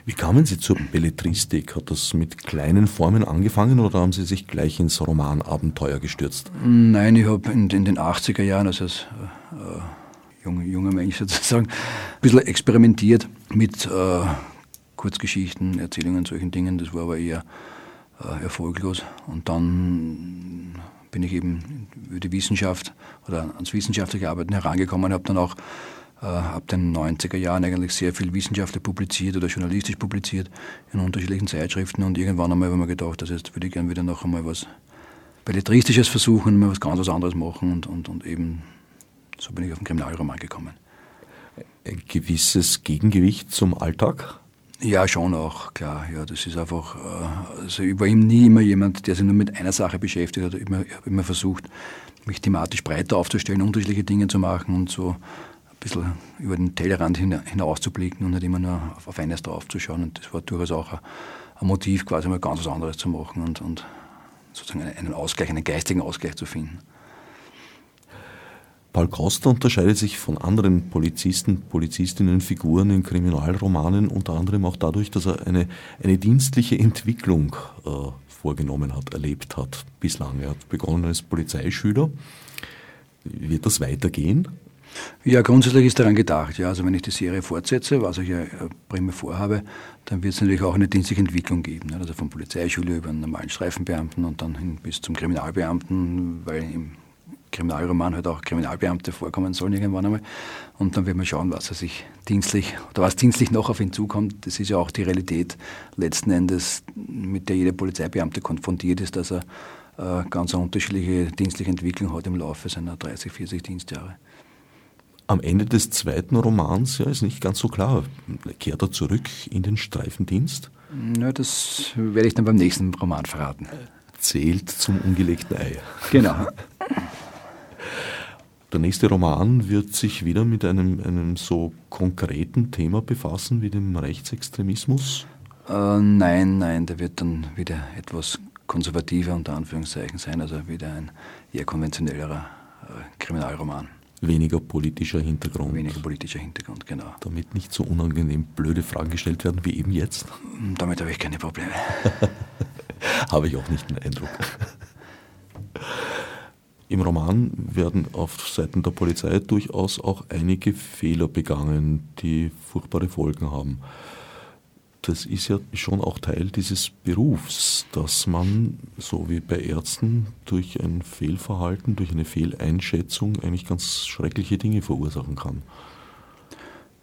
Wie kamen Sie zur Belletristik? Hat das mit kleinen Formen angefangen oder haben Sie sich gleich ins Romanabenteuer gestürzt? Nein, ich habe in, in, den 80er Jahren, also als äh, junger, junger Mensch sozusagen, ein bisschen experimentiert mit äh, Kurzgeschichten, Erzählungen, solchen Dingen. Das war aber eher äh, erfolglos. Und dann bin ich eben über die Wissenschaft oder ans wissenschaftliche Arbeiten herangekommen, habe dann auch ab den 90er Jahren eigentlich sehr viel wissenschaftlich publiziert oder journalistisch publiziert in unterschiedlichen Zeitschriften und irgendwann einmal habe ich mir gedacht, dass jetzt würde ich gerne wieder noch einmal was Belletristisches versuchen, mal was ganz was anderes machen und, und, und eben so bin ich auf den Kriminalroman gekommen. Ein gewisses Gegengewicht zum Alltag? Ja, schon auch, klar. Ja, das ist einfach, äh, also ich war eben nie immer jemand, der sich nur mit einer Sache beschäftigt hat. Ich habe immer versucht, mich thematisch breiter aufzustellen, unterschiedliche Dinge zu machen und so bisschen über den Tellerrand hinaus zu blicken und nicht immer nur auf, eines draufzuschauen. Und das war durchaus auch ein, Motiv, quasi mal ganz was anderes zu machen und, und sozusagen einen Ausgleich, einen geistigen Ausgleich zu finden. Paul Costa unterscheidet sich von anderen Polizisten, Polizistinnen, Figuren in Kriminalromanen unter anderem auch dadurch, dass er eine, eine dienstliche Entwicklung äh, vorgenommen hat, erlebt hat bislang. Er hat begonnen als Polizeischüler. Wird das weitergehen? Ja, grundsätzlich ist daran gedacht. Ja, also wenn ich die Serie fortsetze, was ich ja äh, primär vorhabe, dann wird es natürlich auch eine dienstliche Entwicklung geben. Also von Polizeischule über einen normalen Streifenbeamten und dann hin bis zum Kriminalbeamten, weil im Kriminalroman halt auch Kriminalbeamte vorkommen sollen irgendwann einmal. Und dann wird man schauen, was er sich dienstlich oder was dienstlich noch auf ihn zukommt. Das ist ja auch die Realität letzten Endes, mit der jeder Polizeibeamte konfrontiert ist, dass er äh, ganz unterschiedliche dienstliche Entwicklung hat im Laufe seiner 30, 40 Dienstjahre. Am Ende des zweiten Romans ja, ist nicht ganz so klar. Kehrt er zurück in den Streifendienst? Na, das werde ich dann beim nächsten Roman verraten. Zählt zum ungelegten Ei. Genau. Der nächste Roman wird sich wieder mit einem, einem so konkreten Thema befassen wie dem Rechtsextremismus? Äh, nein, nein, der wird dann wieder etwas konservativer unter Anführungszeichen sein, also wieder ein eher konventionellerer äh, Kriminalroman. Weniger politischer Hintergrund. Weniger politischer Hintergrund, genau. Damit nicht so unangenehm blöde Fragen gestellt werden wie eben jetzt. Damit habe ich keine Probleme. habe ich auch nicht den Eindruck. Im Roman werden auf Seiten der Polizei durchaus auch einige Fehler begangen, die furchtbare Folgen haben das ist ja schon auch Teil dieses Berufs, dass man, so wie bei Ärzten, durch ein Fehlverhalten, durch eine Fehleinschätzung eigentlich ganz schreckliche Dinge verursachen kann.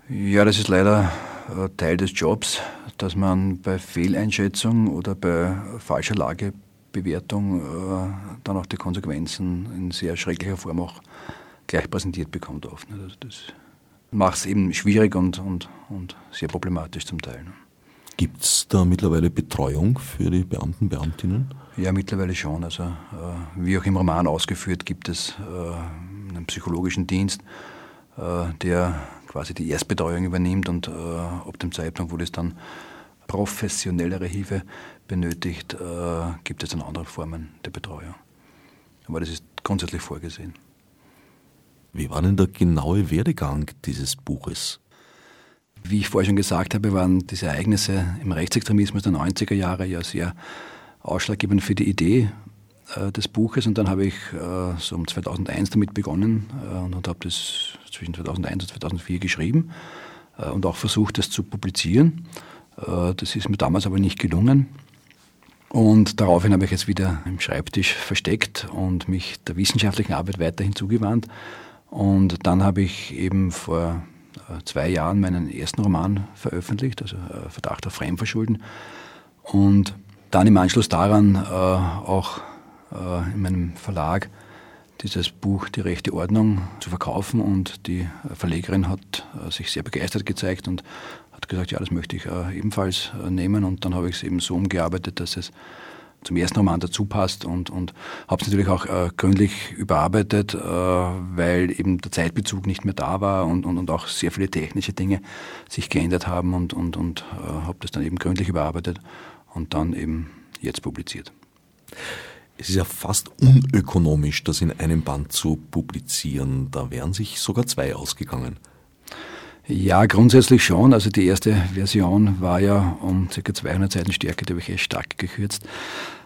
Ja, das ist leider äh, Teil des Jobs, dass man bei Fehleinschätzung oder bei falscher Lagebewertung äh, dann auch die Konsequenzen in sehr schrecklicher Form auch gleich präsentiert bekommt oft. Das, das macht es eben schwierig und, und, und sehr problematisch zum Teil. Gibt es da mittlerweile Betreuung für die Beamten, Beamtinnen? Ja, mittlerweile schon. Also, äh, wie auch im Roman ausgeführt, gibt es äh, einen psychologischen Dienst, äh, der quasi die Erstbetreuung übernimmt und ab dem Zeitpunkt, wo das dann professionellere Hilfe benötigt, gibt es dann andere Formen der Betreuung. Aber das ist grundsätzlich vorgesehen. Wie war denn der genaue Werdegang dieses Buches? Wie ich vorher schon gesagt habe, waren diese Ereignisse im Rechtsextremismus der 90er Jahre ja sehr ausschlaggebend für die Idee äh, des Buches und dann habe ich äh, so um 2001 damit begonnen äh, und, und habe das zwischen 2001 und 2004 geschrieben äh, und auch versucht, das zu publizieren. Äh, das ist mir damals aber nicht gelungen. Und daraufhin habe ich jetzt wieder im Schreibtisch versteckt und mich der wissenschaftlichen Arbeit weiterhin zugewandt. Und dann habe ich eben vor zwei Jahren meinen ersten Roman veröffentlicht, also Verdacht auf Fremdverschulden. Und dann im Anschluss daran auch in meinem Verlag dieses Buch Die rechte Ordnung zu verkaufen und die Verlegerin hat sich sehr begeistert gezeigt und hat gesagt, ja, das möchte ich äh, ebenfalls äh, nehmen und dann habe ich es eben so umgearbeitet, dass es zum ersten Roman dazu passt und, und habe es natürlich auch äh, gründlich überarbeitet, äh, weil eben der Zeitbezug nicht mehr da war und, und, und auch sehr viele technische Dinge sich geändert haben und, und, und äh, habe das dann eben gründlich überarbeitet und dann eben jetzt publiziert. Es ist ja fast unökonomisch, das in einem Band zu publizieren. Da wären sich sogar zwei ausgegangen. Ja, grundsätzlich schon. Also die erste Version war ja um ca. 200 Seiten Stärke, die habe ich echt stark gekürzt.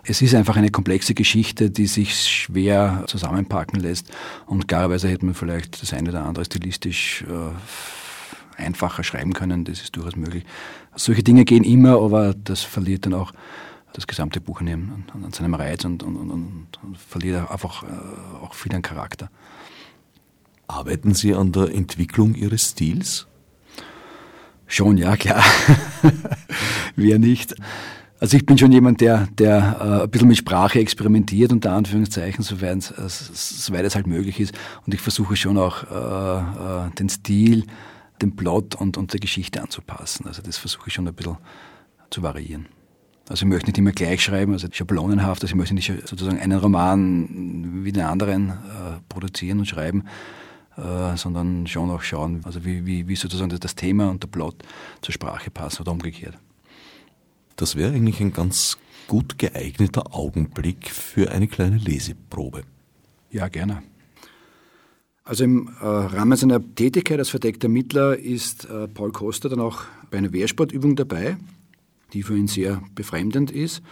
Es ist einfach eine komplexe Geschichte, die sich schwer zusammenpacken lässt und klarerweise hätte man vielleicht das eine oder andere stilistisch äh, einfacher schreiben können, das ist durchaus möglich. Solche Dinge gehen immer, aber das verliert dann auch das gesamte Buch an, an, an seinem Reiz und, und, und, und verliert einfach äh, auch viel an Charakter. Arbeiten Sie an der Entwicklung Ihres Stils? Schon, ja, klar. Wer nicht? Also ich bin schon jemand, der, der äh, ein bisschen mit Sprache experimentiert, unter Anführungszeichen, soweit, äh, soweit es halt möglich ist. Und ich versuche schon auch äh, äh, den Stil, den Plot und, und der Geschichte anzupassen. Also das versuche ich schon ein bisschen zu variieren. Also ich möchte nicht immer gleich schreiben, also schablonenhaft, also ich möchte nicht sozusagen einen Roman wie den anderen äh, produzieren und schreiben, äh, sondern schon auch schauen, also wie, wie, wie sozusagen das Thema und der Plot zur Sprache passen oder umgekehrt. Das wäre eigentlich ein ganz gut geeigneter Augenblick für eine kleine Leseprobe. Ja, gerne. Also im äh, Rahmen seiner Tätigkeit als verdeckter Ermittler ist äh, Paul Koster dann auch bei einer Wehrsportübung dabei, die für ihn sehr befremdend ist.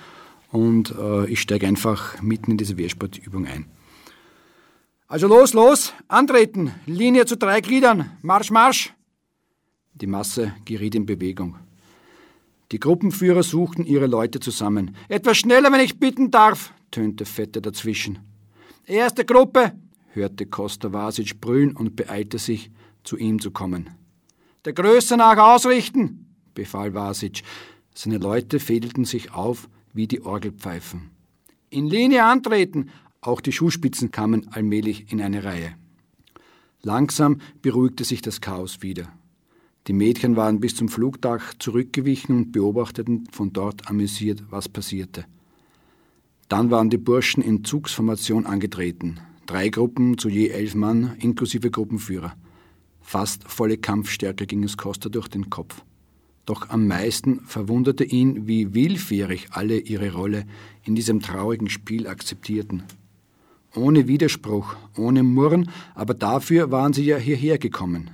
Und äh, ich steige einfach mitten in diese Wehrsportübung ein. Also los, los, antreten, Linie zu drei Gliedern, Marsch, Marsch. Die Masse geriet in Bewegung. Die Gruppenführer suchten ihre Leute zusammen. Etwas schneller, wenn ich bitten darf, tönte Fette dazwischen. Erste Gruppe, hörte Costa Vasic brüllen und beeilte sich, zu ihm zu kommen. Der Größe nach ausrichten, befahl Vasic. Seine Leute fädelten sich auf wie die Orgelpfeifen. In Linie antreten, auch die Schuhspitzen kamen allmählich in eine Reihe. Langsam beruhigte sich das Chaos wieder. Die Mädchen waren bis zum Flugdach zurückgewichen und beobachteten von dort amüsiert, was passierte. Dann waren die Burschen in Zugsformation angetreten. Drei Gruppen zu je elf Mann, inklusive Gruppenführer. Fast volle Kampfstärke ging es Costa durch den Kopf. Doch am meisten verwunderte ihn, wie willfährig alle ihre Rolle in diesem traurigen Spiel akzeptierten ohne Widerspruch, ohne Murren, aber dafür waren sie ja hierher gekommen.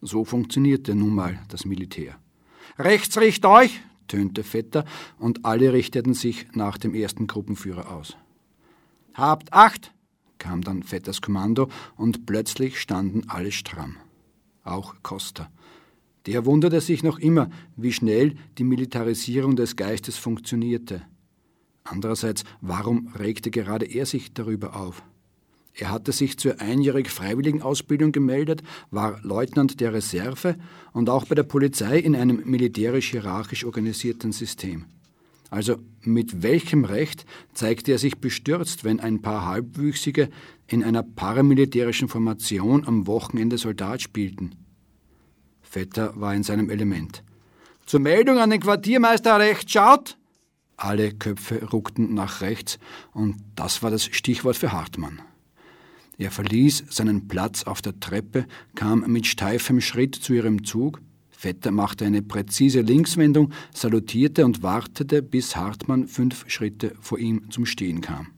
So funktionierte nun mal das Militär. Rechts richt euch, tönte Vetter, und alle richteten sich nach dem ersten Gruppenführer aus. Habt Acht, kam dann Vetters Kommando, und plötzlich standen alle stramm. Auch Costa. Der wunderte sich noch immer, wie schnell die Militarisierung des Geistes funktionierte. Andererseits, warum regte gerade er sich darüber auf? Er hatte sich zur einjährigen Freiwilligenausbildung gemeldet, war Leutnant der Reserve und auch bei der Polizei in einem militärisch-hierarchisch organisierten System. Also mit welchem Recht zeigte er sich bestürzt, wenn ein paar Halbwüchsige in einer paramilitärischen Formation am Wochenende Soldat spielten? Vetter war in seinem Element. Zur Meldung an den Quartiermeister rechts schaut. Alle Köpfe ruckten nach rechts, und das war das Stichwort für Hartmann. Er verließ seinen Platz auf der Treppe, kam mit steifem Schritt zu ihrem Zug. Vetter machte eine präzise Linkswendung, salutierte und wartete, bis Hartmann fünf Schritte vor ihm zum Stehen kam.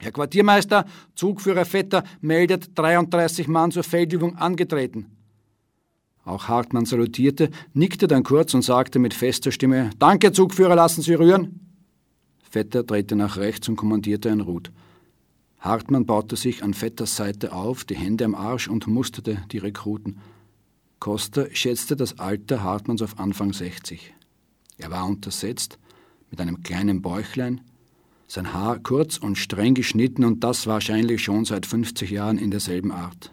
Herr Quartiermeister, Zugführer Vetter meldet 33 Mann zur Feldübung angetreten. Auch Hartmann salutierte, nickte dann kurz und sagte mit fester Stimme: Danke, Zugführer, lassen Sie rühren. Vetter drehte nach rechts und kommandierte ein Rut. Hartmann baute sich an Vetters Seite auf, die Hände am Arsch und musterte die Rekruten. Costa schätzte das Alter Hartmanns auf Anfang 60. Er war untersetzt, mit einem kleinen Bäuchlein, sein Haar kurz und streng geschnitten und das wahrscheinlich schon seit 50 Jahren in derselben Art.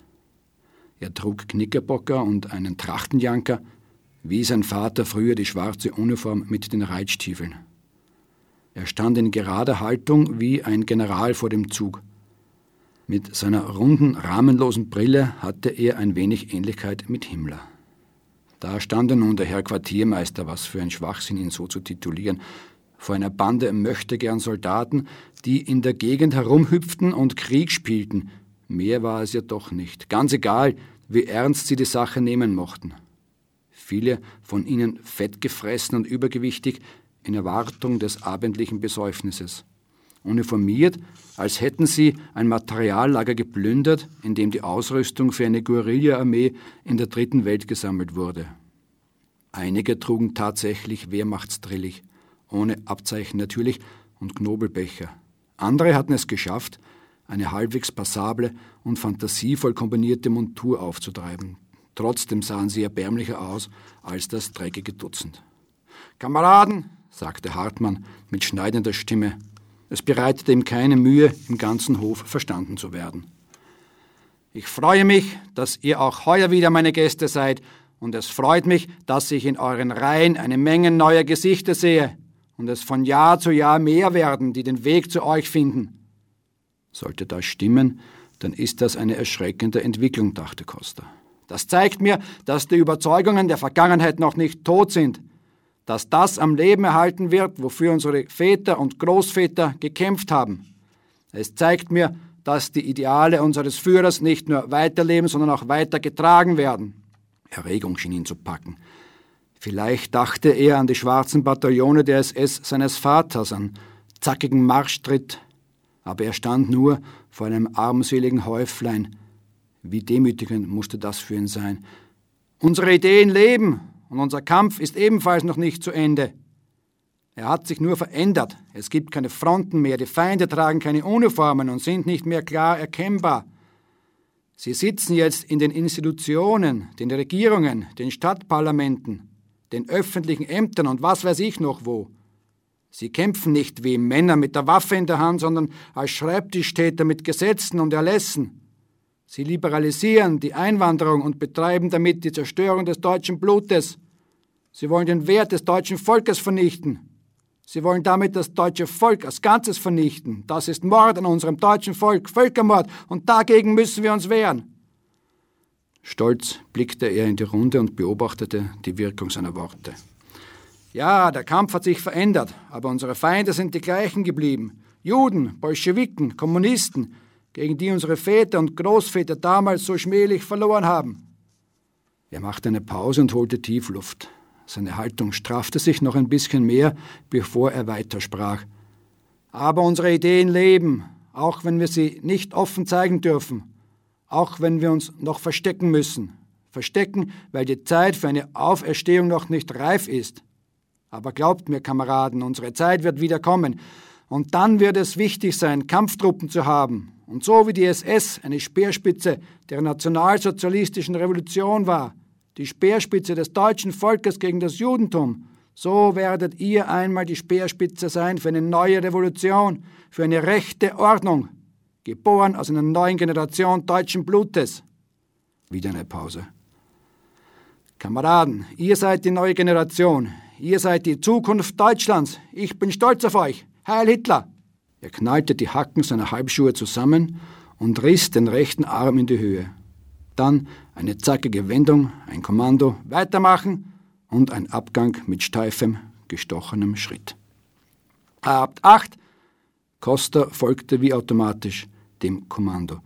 Er trug Knickerbocker und einen Trachtenjanker, wie sein Vater früher die schwarze Uniform mit den Reitstiefeln. Er stand in gerader Haltung wie ein General vor dem Zug. Mit seiner runden, rahmenlosen Brille hatte er ein wenig Ähnlichkeit mit Himmler. Da stand er nun der Herr Quartiermeister, was für ein Schwachsinn, ihn so zu titulieren, vor einer Bande möchtegern Soldaten, die in der Gegend herumhüpften und Krieg spielten. Mehr war es ja doch nicht. Ganz egal, wie ernst sie die Sache nehmen mochten. Viele von ihnen fettgefressen und übergewichtig in Erwartung des abendlichen Besäufnisses uniformiert, als hätten sie ein Materiallager geplündert, in dem die Ausrüstung für eine Guerilla-Armee in der dritten Welt gesammelt wurde. Einige trugen tatsächlich Wehrmachtsdrillig, ohne Abzeichen natürlich, und Knobelbecher. Andere hatten es geschafft, eine halbwegs passable und fantasievoll kombinierte Montur aufzutreiben. Trotzdem sahen sie erbärmlicher aus als das dreckige Dutzend. Kameraden, sagte Hartmann mit schneidender Stimme, es bereitete ihm keine Mühe, im ganzen Hof verstanden zu werden. Ich freue mich, dass ihr auch heuer wieder meine Gäste seid, und es freut mich, dass ich in euren Reihen eine Menge neuer Gesichter sehe und es von Jahr zu Jahr mehr werden, die den Weg zu euch finden. Sollte das stimmen, dann ist das eine erschreckende Entwicklung, dachte Costa. Das zeigt mir, dass die Überzeugungen der Vergangenheit noch nicht tot sind, dass das am Leben erhalten wird, wofür unsere Väter und Großväter gekämpft haben. Es zeigt mir, dass die Ideale unseres Führers nicht nur weiterleben, sondern auch weitergetragen werden. Erregung schien ihn zu packen. Vielleicht dachte er an die schwarzen Bataillone der SS seines Vaters, an zackigen Marschtritt, aber er stand nur vor einem armseligen Häuflein. Wie demütigend musste das für ihn sein. Unsere Ideen leben, und unser Kampf ist ebenfalls noch nicht zu Ende. Er hat sich nur verändert. Es gibt keine Fronten mehr, die Feinde tragen keine Uniformen und sind nicht mehr klar erkennbar. Sie sitzen jetzt in den Institutionen, den Regierungen, den Stadtparlamenten, den öffentlichen Ämtern und was weiß ich noch wo. Sie kämpfen nicht wie Männer mit der Waffe in der Hand, sondern als Schreibtischtäter mit Gesetzen und Erlässen. Sie liberalisieren die Einwanderung und betreiben damit die Zerstörung des deutschen Blutes. Sie wollen den Wert des deutschen Volkes vernichten. Sie wollen damit das deutsche Volk als Ganzes vernichten. Das ist Mord an unserem deutschen Volk, Völkermord, und dagegen müssen wir uns wehren. Stolz blickte er in die Runde und beobachtete die Wirkung seiner Worte. Ja, der Kampf hat sich verändert, aber unsere Feinde sind die gleichen geblieben. Juden, Bolschewiken, Kommunisten, gegen die unsere Väter und Großväter damals so schmählich verloren haben. Er machte eine Pause und holte Tiefluft. Seine Haltung straffte sich noch ein bisschen mehr, bevor er weitersprach. Aber unsere Ideen leben, auch wenn wir sie nicht offen zeigen dürfen, auch wenn wir uns noch verstecken müssen. Verstecken, weil die Zeit für eine Auferstehung noch nicht reif ist. Aber glaubt mir, Kameraden, unsere Zeit wird wieder kommen. Und dann wird es wichtig sein, Kampftruppen zu haben, und so wie die SS eine Speerspitze der nationalsozialistischen Revolution war, die Speerspitze des deutschen Volkes gegen das Judentum, so werdet ihr einmal die Speerspitze sein für eine neue Revolution, für eine rechte Ordnung, geboren aus einer neuen Generation deutschen Blutes. Wieder eine Pause. Kameraden, ihr seid die neue Generation. Ihr seid die Zukunft Deutschlands. Ich bin stolz auf euch. Heil Hitler! Er knallte die Hacken seiner Halbschuhe zusammen und riss den rechten Arm in die Höhe. Dann eine zackige Wendung, ein Kommando, weitermachen und ein Abgang mit steifem, gestochenem Schritt. Habt acht! Costa folgte wie automatisch dem Kommando.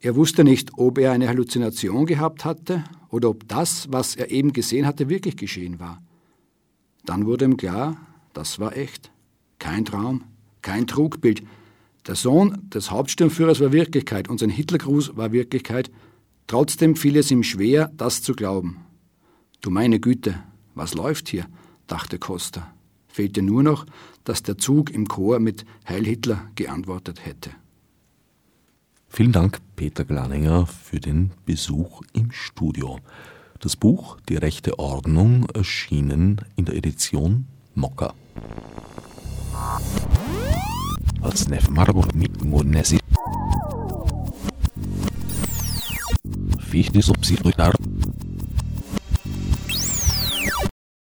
Er wusste nicht, ob er eine Halluzination gehabt hatte oder ob das, was er eben gesehen hatte, wirklich geschehen war. Dann wurde ihm klar, das war echt. Kein Traum, kein Trugbild. Der Sohn des Hauptsturmführers war Wirklichkeit und sein Hitlergruß war Wirklichkeit. Trotzdem fiel es ihm schwer, das zu glauben. Du meine Güte, was läuft hier? dachte Costa. Fehlte nur noch, dass der Zug im Chor mit Heil Hitler geantwortet hätte. Vielen Dank, Peter Glaninger, für den Besuch im Studio. Das Buch Die rechte Ordnung erschienen in der Edition Mokka. Als Marburg mit Monesi. Fichtes Obsidar